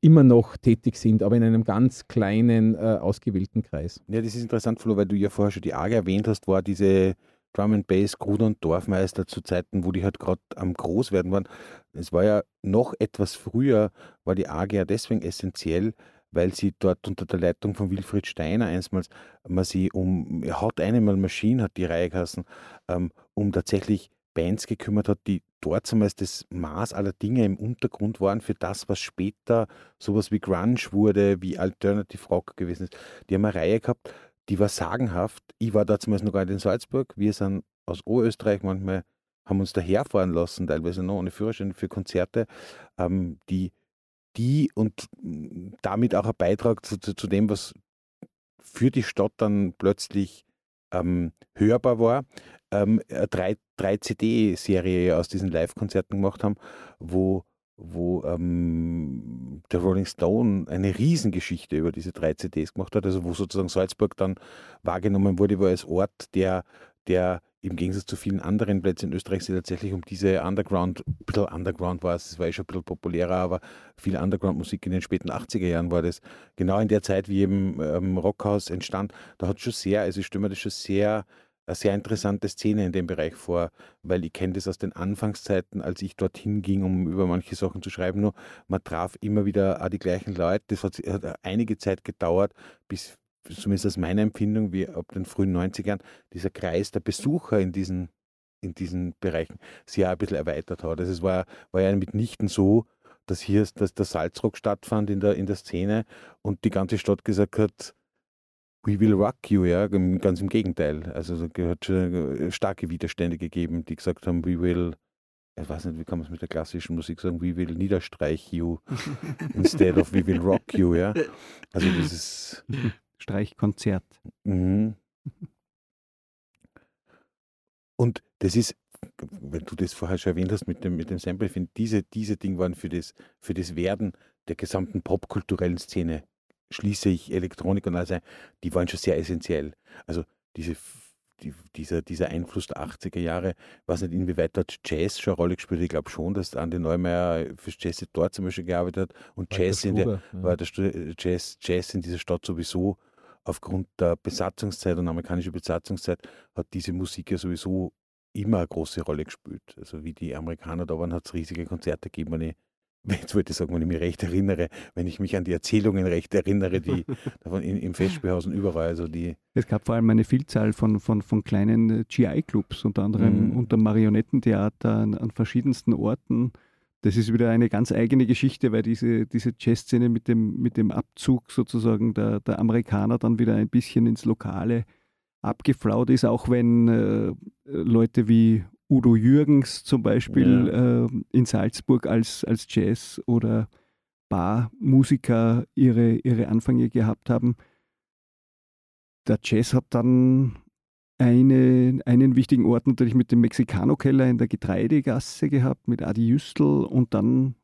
immer noch tätig sind, aber in einem ganz kleinen, äh, ausgewählten Kreis. Ja, das ist interessant, Flo, weil du ja vorher schon die AG erwähnt hast, war diese Drum and Bass, Gruder und Dorfmeister zu Zeiten, wo die halt gerade am Großwerden waren. Es war ja noch etwas früher, war die AG ja deswegen essentiell, weil sie dort unter der Leitung von Wilfried Steiner einstmals, man sie um, hat einmal Maschine, hat die Reihe geheißen, ähm, um tatsächlich Bands gekümmert hat, die dort zumindest das Maß aller Dinge im Untergrund waren für das, was später sowas wie Grunge wurde, wie Alternative Rock gewesen ist. Die haben eine Reihe gehabt, die war sagenhaft. Ich war da zumindest noch gar nicht in Salzburg. Wir sind aus Oberösterreich manchmal, haben uns daherfahren lassen, teilweise noch ohne Führerschein für Konzerte, ähm, die, die und damit auch ein Beitrag zu, zu, zu dem, was für die Stadt dann plötzlich ähm, hörbar war, ähm, drei, drei CD-Serie aus diesen Live-Konzerten gemacht haben, wo, wo ähm, der Rolling Stone eine Riesengeschichte über diese drei CDs gemacht hat, also wo sozusagen Salzburg dann wahrgenommen wurde, war als Ort, der, der im Gegensatz zu vielen anderen Plätzen in Österreich sich tatsächlich um diese Underground, ein bisschen Underground war es, es war eh schon ein bisschen populärer, aber viel Underground-Musik in den späten 80er Jahren war das. Genau in der Zeit, wie eben ähm, Rockhaus entstand, da hat schon sehr, also ich mir das schon sehr, eine sehr interessante Szene in dem Bereich vor, weil ich kenne das aus den Anfangszeiten, als ich dorthin ging, um über manche Sachen zu schreiben, nur man traf immer wieder auch die gleichen Leute. Das hat, hat einige Zeit gedauert, bis zumindest aus meiner Empfindung, wie ab den frühen 90ern, dieser Kreis der Besucher in diesen, in diesen Bereichen sich auch ein bisschen erweitert hat. Also es war, war ja mitnichten so, dass hier dass der Salzrock stattfand in der, in der Szene und die ganze Stadt gesagt hat, We will rock you, ja, ganz im Gegenteil. Also es hat schon starke Widerstände gegeben, die gesagt haben, we will, ich weiß nicht, wie kann man es mit der klassischen Musik sagen, we will niederstreich you instead of we will rock you, ja. Also das ist, Streichkonzert. Mhm. Und das ist, wenn du das vorher schon erwähnt hast mit dem, mit dem Sample, ich finde, diese, diese Dinge waren für das, für das Werden der gesamten popkulturellen Szene, schließe ich Elektronik und alles ein, die waren schon sehr essentiell. Also diese, die, dieser, dieser Einfluss der 80er Jahre, ich weiß nicht, inwieweit dort Jazz schon eine Rolle gespielt hat. Ich glaube schon, dass Andi Neumeier fürs Jazz dort zum Beispiel gearbeitet hat und Jazz in der, ja. war der Stu- Jazz, Jazz in dieser Stadt sowieso aufgrund der Besatzungszeit und amerikanischer Besatzungszeit hat diese Musik ja sowieso immer eine große Rolle gespielt. Also wie die Amerikaner da waren, hat es riesige Konzerte gegeben. Wenn ich, jetzt wollte ich sagen, wenn ich mich recht erinnere, wenn ich mich an die Erzählungen recht erinnere, die davon in, im Festspielhaus und überall, also die, Es gab vor allem eine Vielzahl von, von, von kleinen GI-Clubs, unter anderem Mhm. unter Marionettentheater an, an verschiedensten Orten. Das ist wieder eine ganz eigene Geschichte, weil diese, diese Jazzszene mit dem, mit dem Abzug sozusagen der, der Amerikaner dann wieder ein bisschen ins Lokale abgeflaut ist, auch wenn äh, Leute wie Udo Jürgens zum Beispiel ja. äh, in Salzburg als, als Jazz- oder Barmusiker ihre, ihre Anfänge gehabt haben. Der Jazz hat dann eine, einen wichtigen Ort natürlich mit dem Mexicano-Keller in der Getreidegasse gehabt, mit Adi Jüstl und dann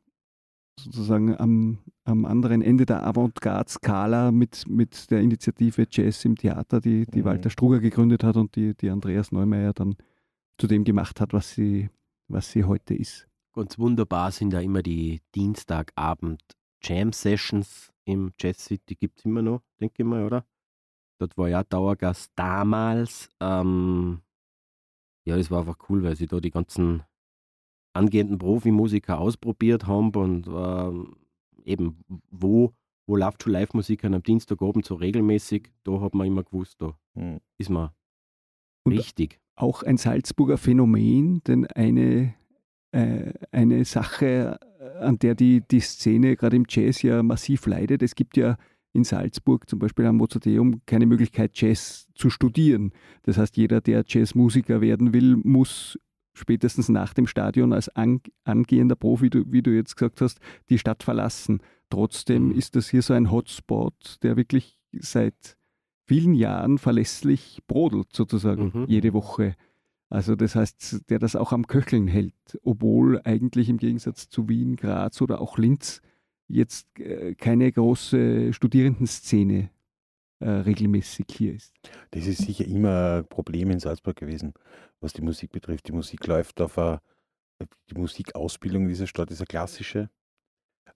sozusagen am, am anderen Ende der Avantgarde-Skala mit, mit der Initiative Jazz im Theater, die, die mhm. Walter Struger gegründet hat und die, die Andreas Neumeier dann zu dem gemacht hat, was sie, was sie heute ist. Ganz wunderbar sind ja immer die Dienstagabend Jam-Sessions im Jazz City, gibt es immer noch, denke ich mal, oder? Dort war ja Dauergast damals. Ähm, ja, das war einfach cool, weil sie da die ganzen angehenden Profimusiker ausprobiert haben und äh, eben wo, wo läuft schon Live-Musik am Dienstagabend so regelmäßig, da hat man immer gewusst, da mhm. ist man und richtig. Auch ein Salzburger Phänomen, denn eine, äh, eine Sache, an der die, die Szene gerade im Jazz ja massiv leidet, es gibt ja in Salzburg zum Beispiel am Mozarteum keine Möglichkeit, Jazz zu studieren. Das heißt, jeder, der Jazzmusiker werden will, muss spätestens nach dem Stadion als angehender Profi, wie du jetzt gesagt hast, die Stadt verlassen. Trotzdem mhm. ist das hier so ein Hotspot, der wirklich seit vielen Jahren verlässlich brodelt, sozusagen, mhm. jede Woche. Also das heißt, der das auch am Köcheln hält, obwohl eigentlich im Gegensatz zu Wien, Graz oder auch Linz jetzt äh, keine große Studierendenszene äh, regelmäßig hier ist. Das ist sicher immer ein Problem in Salzburg gewesen, was die Musik betrifft. Die Musik läuft auf a, die Musikausbildung in dieser Stadt ist eine klassische,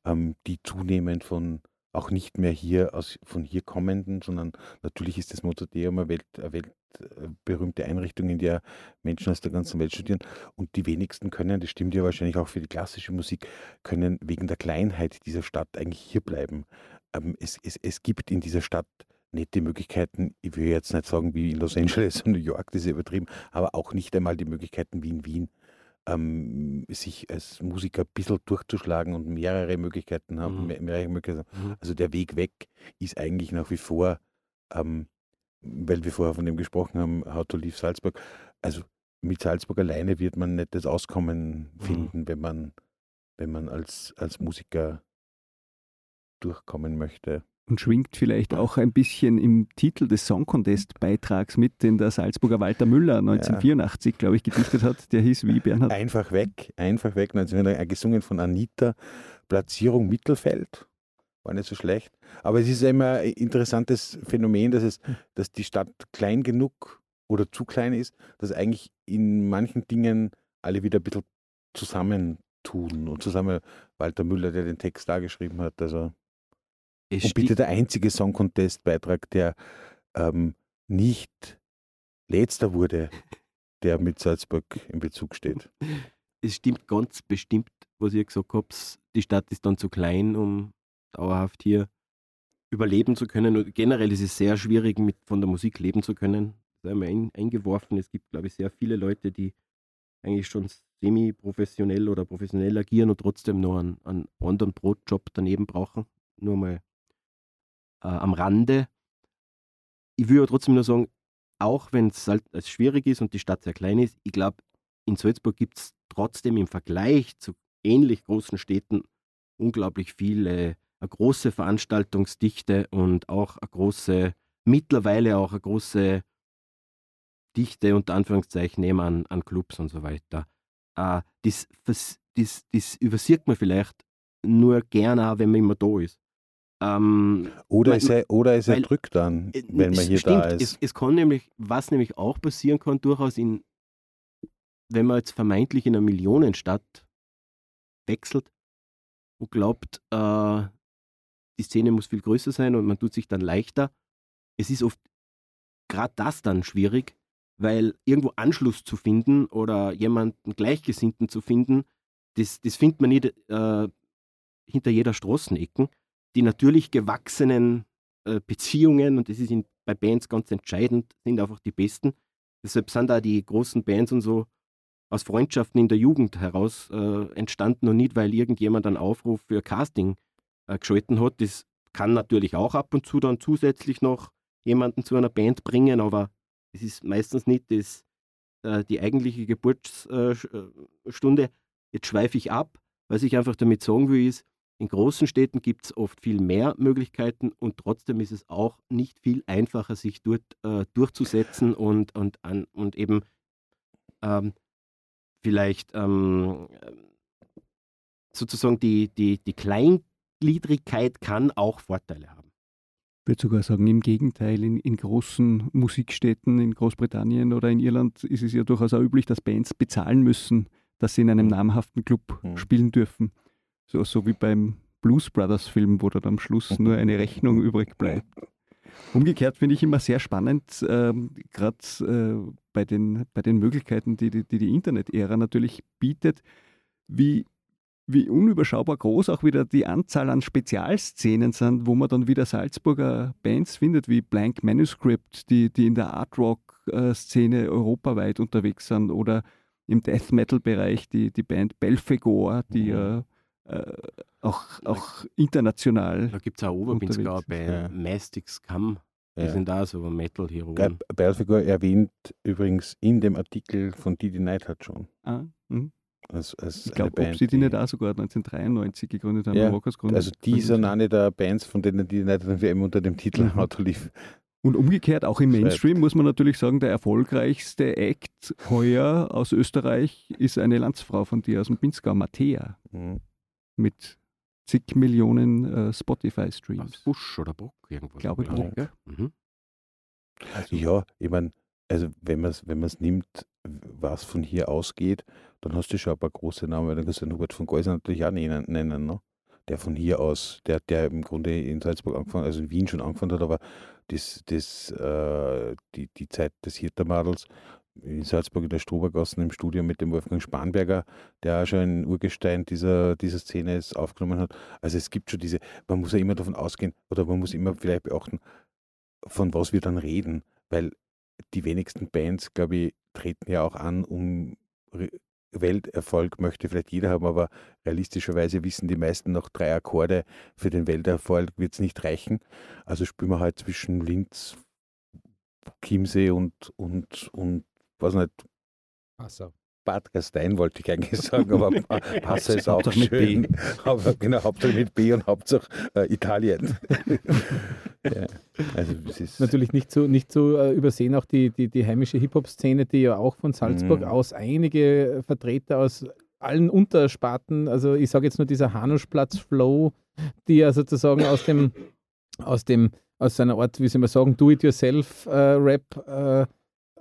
ähm, die zunehmend von auch nicht mehr hier aus, von hier kommenden, sondern natürlich ist das Mozarteum eine, Welt, eine weltberühmte Einrichtung, in der Menschen aus der ganzen Welt studieren. Und die wenigsten können, das stimmt ja wahrscheinlich auch für die klassische Musik, können wegen der Kleinheit dieser Stadt eigentlich hier bleiben. Ähm, es, es, es gibt in dieser Stadt nette Möglichkeiten, ich will jetzt nicht sagen wie in Los Angeles und New York, das ist übertrieben, aber auch nicht einmal die Möglichkeiten wie in Wien, ähm, sich als Musiker ein bisschen durchzuschlagen und mehrere Möglichkeiten haben. Mhm. Mehrere Möglichkeiten. Mhm. Also der Weg weg ist eigentlich nach wie vor, ähm, weil wir vorher von dem gesprochen haben, How to Leave Salzburg. Also mit Salzburg alleine wird man nicht das Auskommen mhm. finden, wenn man, wenn man als, als Musiker durchkommen möchte und schwingt vielleicht auch ein bisschen im Titel des Song Contest Beitrags mit, den der Salzburger Walter Müller 1984, ja. glaube ich, gedichtet hat. Der hieß wie Bernhard? Einfach weg, einfach weg. 1984, gesungen von Anita. Platzierung Mittelfeld. War nicht so schlecht. Aber es ist immer ein interessantes Phänomen, dass, es, dass die Stadt klein genug oder zu klein ist, dass eigentlich in manchen Dingen alle wieder ein bisschen zusammentun und zusammen Walter Müller, der den Text da geschrieben hat. Also es und bitte der einzige Song Contest Beitrag, der ähm, nicht letzter wurde, der mit Salzburg in Bezug steht. Es stimmt ganz bestimmt, was ihr gesagt habt. Die Stadt ist dann zu klein, um dauerhaft hier überleben zu können. Und generell ist es sehr schwierig, mit, von der Musik leben zu können. Da haben wir ein, eingeworfen. Es gibt, glaube ich, sehr viele Leute, die eigentlich schon semi-professionell oder professionell agieren und trotzdem noch einen, einen anderen Brotjob daneben brauchen. Nur mal äh, am Rande. Ich würde aber trotzdem nur sagen, auch wenn es halt schwierig ist und die Stadt sehr klein ist, ich glaube, in Salzburg gibt es trotzdem im Vergleich zu ähnlich großen Städten unglaublich viele, eine große Veranstaltungsdichte und auch eine große, mittlerweile auch eine große Dichte unter Anführungszeichen nehmen an, an Clubs und so weiter. Äh, das, das, das, das übersieht man vielleicht nur gerne, wenn man immer da ist. Ähm, oder, ist er, oder ist er weil, drückt dann, äh, wenn man hier stimmt, da ist. Es, es kann nämlich, was nämlich auch passieren kann, durchaus in, wenn man jetzt vermeintlich in einer Millionenstadt wechselt und glaubt, äh, die Szene muss viel größer sein und man tut sich dann leichter. Es ist oft gerade das dann schwierig, weil irgendwo Anschluss zu finden oder jemanden Gleichgesinnten zu finden, das, das findet man nicht äh, hinter jeder Straßenecken die natürlich gewachsenen äh, Beziehungen, und das ist in, bei Bands ganz entscheidend, sind einfach die besten. Deshalb sind da die großen Bands und so aus Freundschaften in der Jugend heraus äh, entstanden und nicht, weil irgendjemand einen Aufruf für Casting äh, geschalten hat. Das kann natürlich auch ab und zu dann zusätzlich noch jemanden zu einer Band bringen, aber es ist meistens nicht das, äh, die eigentliche Geburtsstunde. Jetzt schweife ich ab. Was ich einfach damit sagen will, ist, in großen Städten gibt es oft viel mehr Möglichkeiten und trotzdem ist es auch nicht viel einfacher, sich dort äh, durchzusetzen und, und, an, und eben ähm, vielleicht ähm, sozusagen die, die, die Kleingliedrigkeit kann auch Vorteile haben. Ich würde sogar sagen, im Gegenteil, in, in großen Musikstädten in Großbritannien oder in Irland ist es ja durchaus auch üblich, dass Bands bezahlen müssen, dass sie in einem namhaften Club mhm. spielen dürfen. So, so wie beim Blues Brothers Film, wo dann am Schluss nur eine Rechnung übrig bleibt. Umgekehrt finde ich immer sehr spannend, ähm, gerade äh, bei, den, bei den Möglichkeiten, die die, die, die Internet-Ära natürlich bietet, wie, wie unüberschaubar groß auch wieder die Anzahl an Spezialszenen sind, wo man dann wieder Salzburger Bands findet, wie Blank Manuscript, die, die in der Art Rock-Szene europaweit unterwegs sind, oder im Death Metal-Bereich die, die Band Belfegor, die ja äh, auch, auch international. Da gibt es auch Oberbinsgau bei ja. Mastic Scum. Die ja. sind da so Metal-Heroen. Belfegor erwähnt übrigens in dem Artikel von Didi Neidhardt schon. Ah, mh. als, als ich glaube, ob sie die nicht auch sogar 1993 gegründet haben, ja, Also die sind eine der Bands, von denen die Neidhardt WM unter dem Titel mhm. Auto lief. Und umgekehrt, auch im Mainstream muss man natürlich sagen, der erfolgreichste Act heuer aus Österreich ist eine Landsfrau von dir aus dem Pinzgau, Mattea. Mhm. Mit zig Millionen äh, Spotify-Streams. Busch oder Bock irgendwo. Ich glaube Bock. Ja. Mhm. Also, ja, ich meine, also wenn man es wenn nimmt, was von hier ausgeht, dann hast du schon ein paar große Namen. Dann kannst du den Hubert von Geuser natürlich auch nennen, nennen ne? der von hier aus, der, der im Grunde in Salzburg angefangen, also in Wien schon angefangen hat, aber das, das, äh, die, die Zeit des Hirtermadels in Salzburg in der Strobergassen im Studio mit dem Wolfgang Spanberger, der auch schon ein Urgestein dieser, dieser Szene ist, aufgenommen hat. Also es gibt schon diese, man muss ja immer davon ausgehen, oder man muss immer vielleicht beachten, von was wir dann reden, weil die wenigsten Bands, glaube ich, treten ja auch an, um Welterfolg möchte vielleicht jeder haben, aber realistischerweise wissen die meisten noch drei Akkorde für den Welterfolg wird es nicht reichen. Also spielen wir halt zwischen Linz, Chiemsee und, und, und weiß nicht. Passau. Bad Gastein wollte ich eigentlich sagen, aber Passau ist auch schön. Aber genau, Hauptsache mit B und Hauptsache äh, Italien. ja, also es ist Natürlich nicht zu, nicht zu äh, übersehen auch die, die, die heimische Hip-Hop-Szene, die ja auch von Salzburg mhm. aus einige Vertreter aus allen Untersparten, also ich sage jetzt nur dieser Hanuschplatz-Flow, die ja sozusagen aus dem, aus dem, aus seiner Art, wie soll man sagen, Do-it-yourself-Rap äh, äh,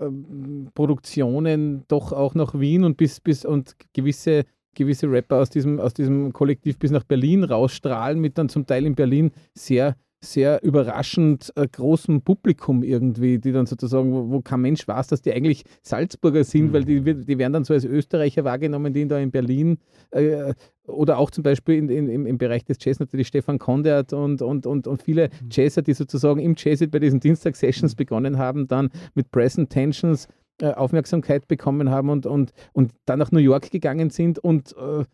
ähm, Produktionen doch auch nach Wien und bis, bis und gewisse, gewisse Rapper aus diesem, aus diesem Kollektiv bis nach Berlin rausstrahlen, mit dann zum Teil in Berlin sehr sehr überraschend äh, großem Publikum irgendwie, die dann sozusagen, wo, wo, kein Mensch weiß, dass die eigentlich Salzburger sind, mhm. weil die, die werden dann so als Österreicher wahrgenommen, die da in Berlin äh, oder auch zum Beispiel in, in, im, Bereich des Jazz natürlich Stefan Kondert und, und, und, und viele mhm. Jazzer, die sozusagen im Jazz bei diesen Dienstag-Sessions mhm. begonnen haben, dann mit Present Tensions äh, Aufmerksamkeit bekommen haben und, und, und dann nach New York gegangen sind und äh,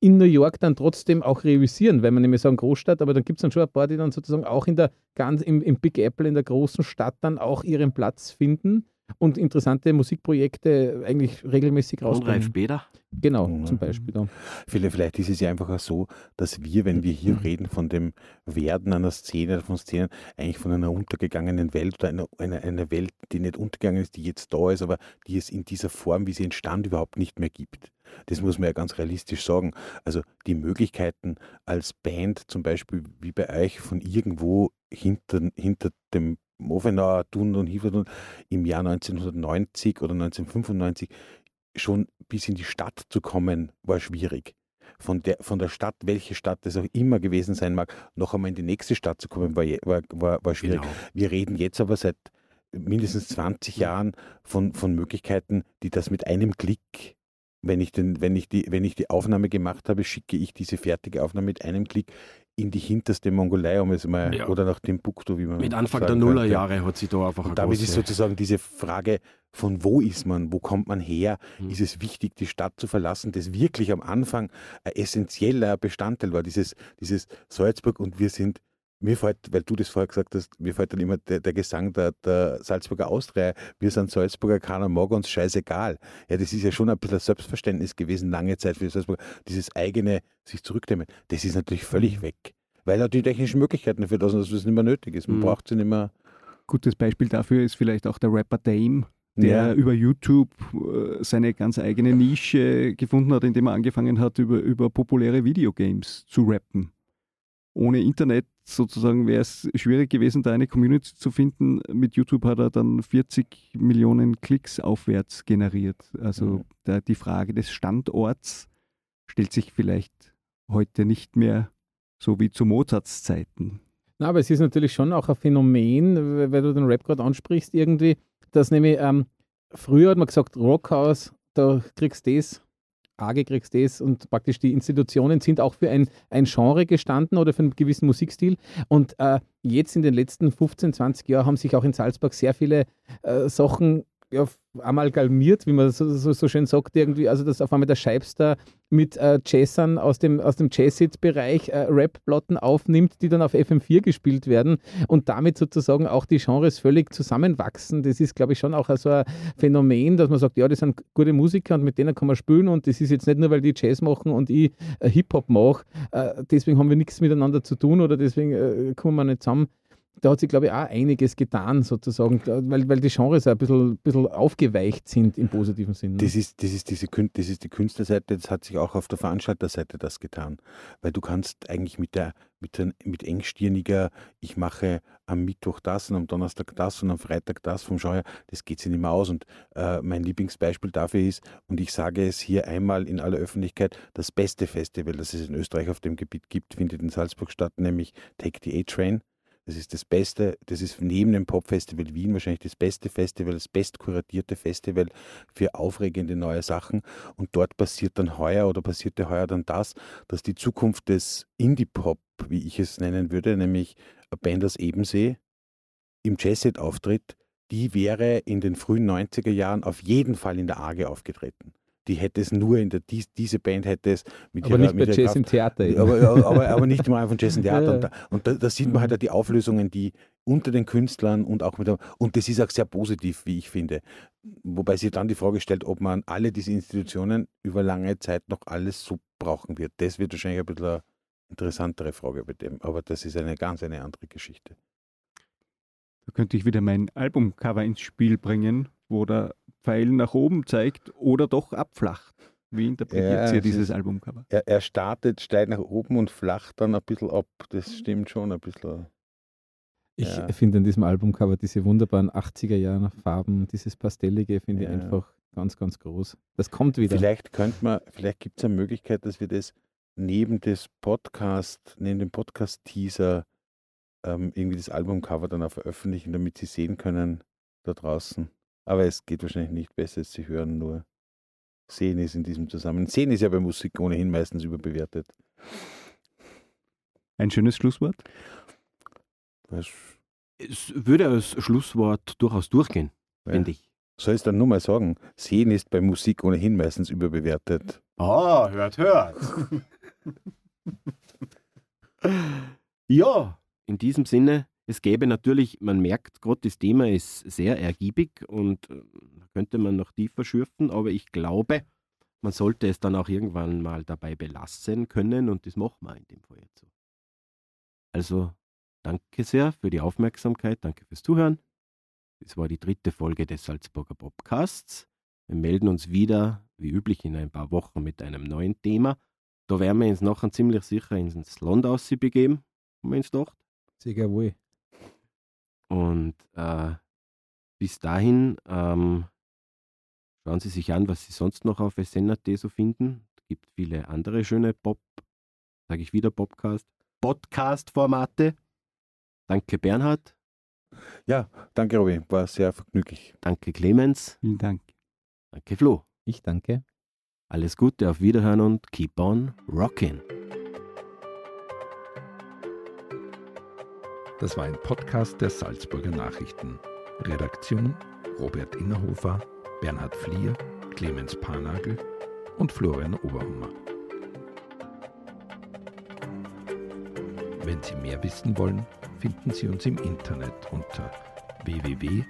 in New York dann trotzdem auch realisieren, weil man nämlich sagen Großstadt, aber dann gibt es dann schon ein paar, die dann sozusagen auch in der ganz im, im Big Apple in der großen Stadt dann auch ihren Platz finden und interessante Musikprojekte eigentlich regelmäßig rausbringen. Ralf Beder? Genau, mhm. zum Beispiel. Da. Vielleicht ist es ja einfach so, dass wir, wenn wir hier mhm. reden von dem Werden einer Szene, von Szenen, eigentlich von einer untergegangenen Welt oder einer, einer, einer Welt, die nicht untergegangen ist, die jetzt da ist, aber die es in dieser Form, wie sie entstand, überhaupt nicht mehr gibt. Das muss man ja ganz realistisch sagen. Also die Möglichkeiten als Band zum Beispiel wie bei euch von irgendwo hinter, hinter dem Movenauer Tun und Hiefertun im Jahr 1990 oder 1995 schon bis in die Stadt zu kommen, war schwierig. Von der, von der Stadt, welche Stadt es auch immer gewesen sein mag, noch einmal in die nächste Stadt zu kommen, war, war, war, war schwierig. Genau. Wir reden jetzt aber seit mindestens 20 Jahren von, von Möglichkeiten, die das mit einem Klick wenn ich, den, wenn, ich die, wenn ich die Aufnahme gemacht habe, schicke ich diese fertige Aufnahme mit einem Klick in die hinterste Mongolei, um es mal, ja. oder nach Timbuktu, wie man Mit Anfang der Nullerjahre hat sie da einfach Und damit ist sozusagen diese Frage, von wo ist man, wo kommt man her, hm. ist es wichtig, die Stadt zu verlassen, das wirklich am Anfang ein essentieller Bestandteil war, dieses, dieses Salzburg und wir sind mir fällt, weil du das vorher gesagt hast, mir fällt dann immer der, der Gesang der, der, Salzburger Austria. Wir sind Salzburger, keiner mag uns, scheißegal. Ja, das ist ja schon ein bisschen Selbstverständnis gewesen, lange Zeit für die Salzburger. Dieses eigene sich zurücknehmen, das ist natürlich völlig mhm. weg. Weil er die technischen Möglichkeiten dafür lassen, dass es nicht mehr nötig ist. Man mhm. braucht sie nicht mehr. Gutes Beispiel dafür ist vielleicht auch der Rapper Dame, der ja. über YouTube äh, seine ganz eigene Nische gefunden hat, indem er angefangen hat, über, über populäre Videogames zu rappen. Ohne Internet sozusagen wäre es schwierig gewesen, da eine Community zu finden. Mit YouTube hat er dann 40 Millionen Klicks aufwärts generiert. Also mhm. da, die Frage des Standorts stellt sich vielleicht heute nicht mehr so wie zu Mozarts Zeiten. Na, aber es ist natürlich schon auch ein Phänomen, weil du den Rap gerade ansprichst, irgendwie, dass nämlich ähm, früher hat man gesagt, Rockhaus, da kriegst du das, AG kriegst das und praktisch die Institutionen sind auch für ein, ein Genre gestanden oder für einen gewissen Musikstil. Und äh, jetzt in den letzten 15, 20 Jahren haben sich auch in Salzburg sehr viele äh, Sachen ja, amalgamiert, wie man so, so, so, schön sagt, irgendwie, also dass auf einmal der Scheibster mit äh, Jazzern aus dem, aus dem Jazzit-Bereich äh, Rap-Platten aufnimmt, die dann auf FM4 gespielt werden und damit sozusagen auch die Genres völlig zusammenwachsen. Das ist, glaube ich, schon auch so ein Phänomen, dass man sagt, ja, das sind gute Musiker und mit denen kann man spielen und das ist jetzt nicht nur, weil die Jazz machen und ich äh, Hip-Hop mache, äh, deswegen haben wir nichts miteinander zu tun oder deswegen äh, kommen wir nicht zusammen da hat sich, glaube ich, auch einiges getan, sozusagen, weil, weil die Genres ein bisschen, bisschen aufgeweicht sind im positiven Sinne. Das ist, das, ist diese, das ist die Künstlerseite, das hat sich auch auf der Veranstalterseite das getan. Weil du kannst eigentlich mit der, mit, der, mit engstirniger, ich mache am Mittwoch das und am Donnerstag das und am Freitag das vom Genre, das geht sich nicht mehr aus. Und äh, mein Lieblingsbeispiel dafür ist, und ich sage es hier einmal in aller Öffentlichkeit, das beste Festival, das es in Österreich auf dem Gebiet gibt, findet in Salzburg statt, nämlich Take the A-Train. Das ist das Beste, das ist neben dem Popfestival Wien wahrscheinlich das beste Festival, das bestkuratierte Festival für aufregende neue Sachen. Und dort passiert dann heuer oder passierte heuer dann das, dass die Zukunft des Indie-Pop, wie ich es nennen würde, nämlich Band aus Ebensee, im Jazzet auftritt, die wäre in den frühen 90er Jahren auf jeden Fall in der Arge aufgetreten die hätte es nur in der, dies, diese Band hätte es mit Aber ihrer, nicht bei Jazz im Theater. Aber, aber, aber, nicht mal von Jazz im Theater. Und, da, und da, da, sieht man halt die Auflösungen, die unter den Künstlern und auch mit der, und das ist auch sehr positiv, wie ich finde. Wobei sich dann die Frage stellt, ob man alle diese Institutionen über lange Zeit noch alles so brauchen wird. Das wird wahrscheinlich ein bisschen eine interessantere Frage bei dem. Aber das ist eine ganz eine andere Geschichte. Da könnte ich wieder mein Albumcover ins Spiel bringen, wo der Pfeil nach oben zeigt oder doch abflacht. Wie interpretiert ja, ihr dieses Albumcover? Er, er startet steil nach oben und flacht dann ein bisschen ab. Das stimmt schon ein bisschen. Ich ja. finde an diesem Albumcover diese wunderbaren 80er Jahre Farben, dieses Pastellige finde ja. ich einfach ganz, ganz groß. Das kommt wieder. Vielleicht könnte man, vielleicht gibt es eine Möglichkeit, dass wir das neben des Podcast, neben dem Podcast-Teaser ähm, irgendwie das Albumcover dann auch veröffentlichen, damit Sie sehen können da draußen. Aber es geht wahrscheinlich nicht besser, als sie hören, nur sehen ist in diesem Zusammenhang. Sehen ist ja bei Musik ohnehin meistens überbewertet. Ein schönes Schlusswort? Was? Es würde als Schlusswort durchaus durchgehen, ja. finde ich. Soll ich es dann nur mal sagen? Sehen ist bei Musik ohnehin meistens überbewertet. Ah, oh, hört, hört. ja, in diesem Sinne es gäbe natürlich, man merkt gerade, das Thema ist sehr ergiebig und äh, könnte man noch tiefer schürfen, aber ich glaube, man sollte es dann auch irgendwann mal dabei belassen können und das machen wir in dem Fall jetzt so. Also danke sehr für die Aufmerksamkeit, danke fürs Zuhören. Das war die dritte Folge des Salzburger Podcasts. Wir melden uns wieder, wie üblich, in ein paar Wochen mit einem neuen Thema. Da werden wir uns nachher ziemlich sicher ins Land begeben, haben wir uns gedacht. Sehr wohl. Und äh, bis dahin ähm, schauen Sie sich an, was Sie sonst noch auf SN.at so finden. Es gibt viele andere schöne Pop, sage ich wieder Podcast, Podcast-Formate. Danke Bernhard. Ja, danke Robin, war sehr vergnüglich. Danke Clemens. Vielen Dank. Danke Flo. Ich danke. Alles Gute, auf Wiederhören und keep on rocking. Das war ein Podcast der Salzburger Nachrichten. Redaktion Robert Innerhofer, Bernhard Flier, Clemens Panagel und Florian Oberhummer. Wenn Sie mehr wissen wollen, finden Sie uns im Internet unter www.sn.at.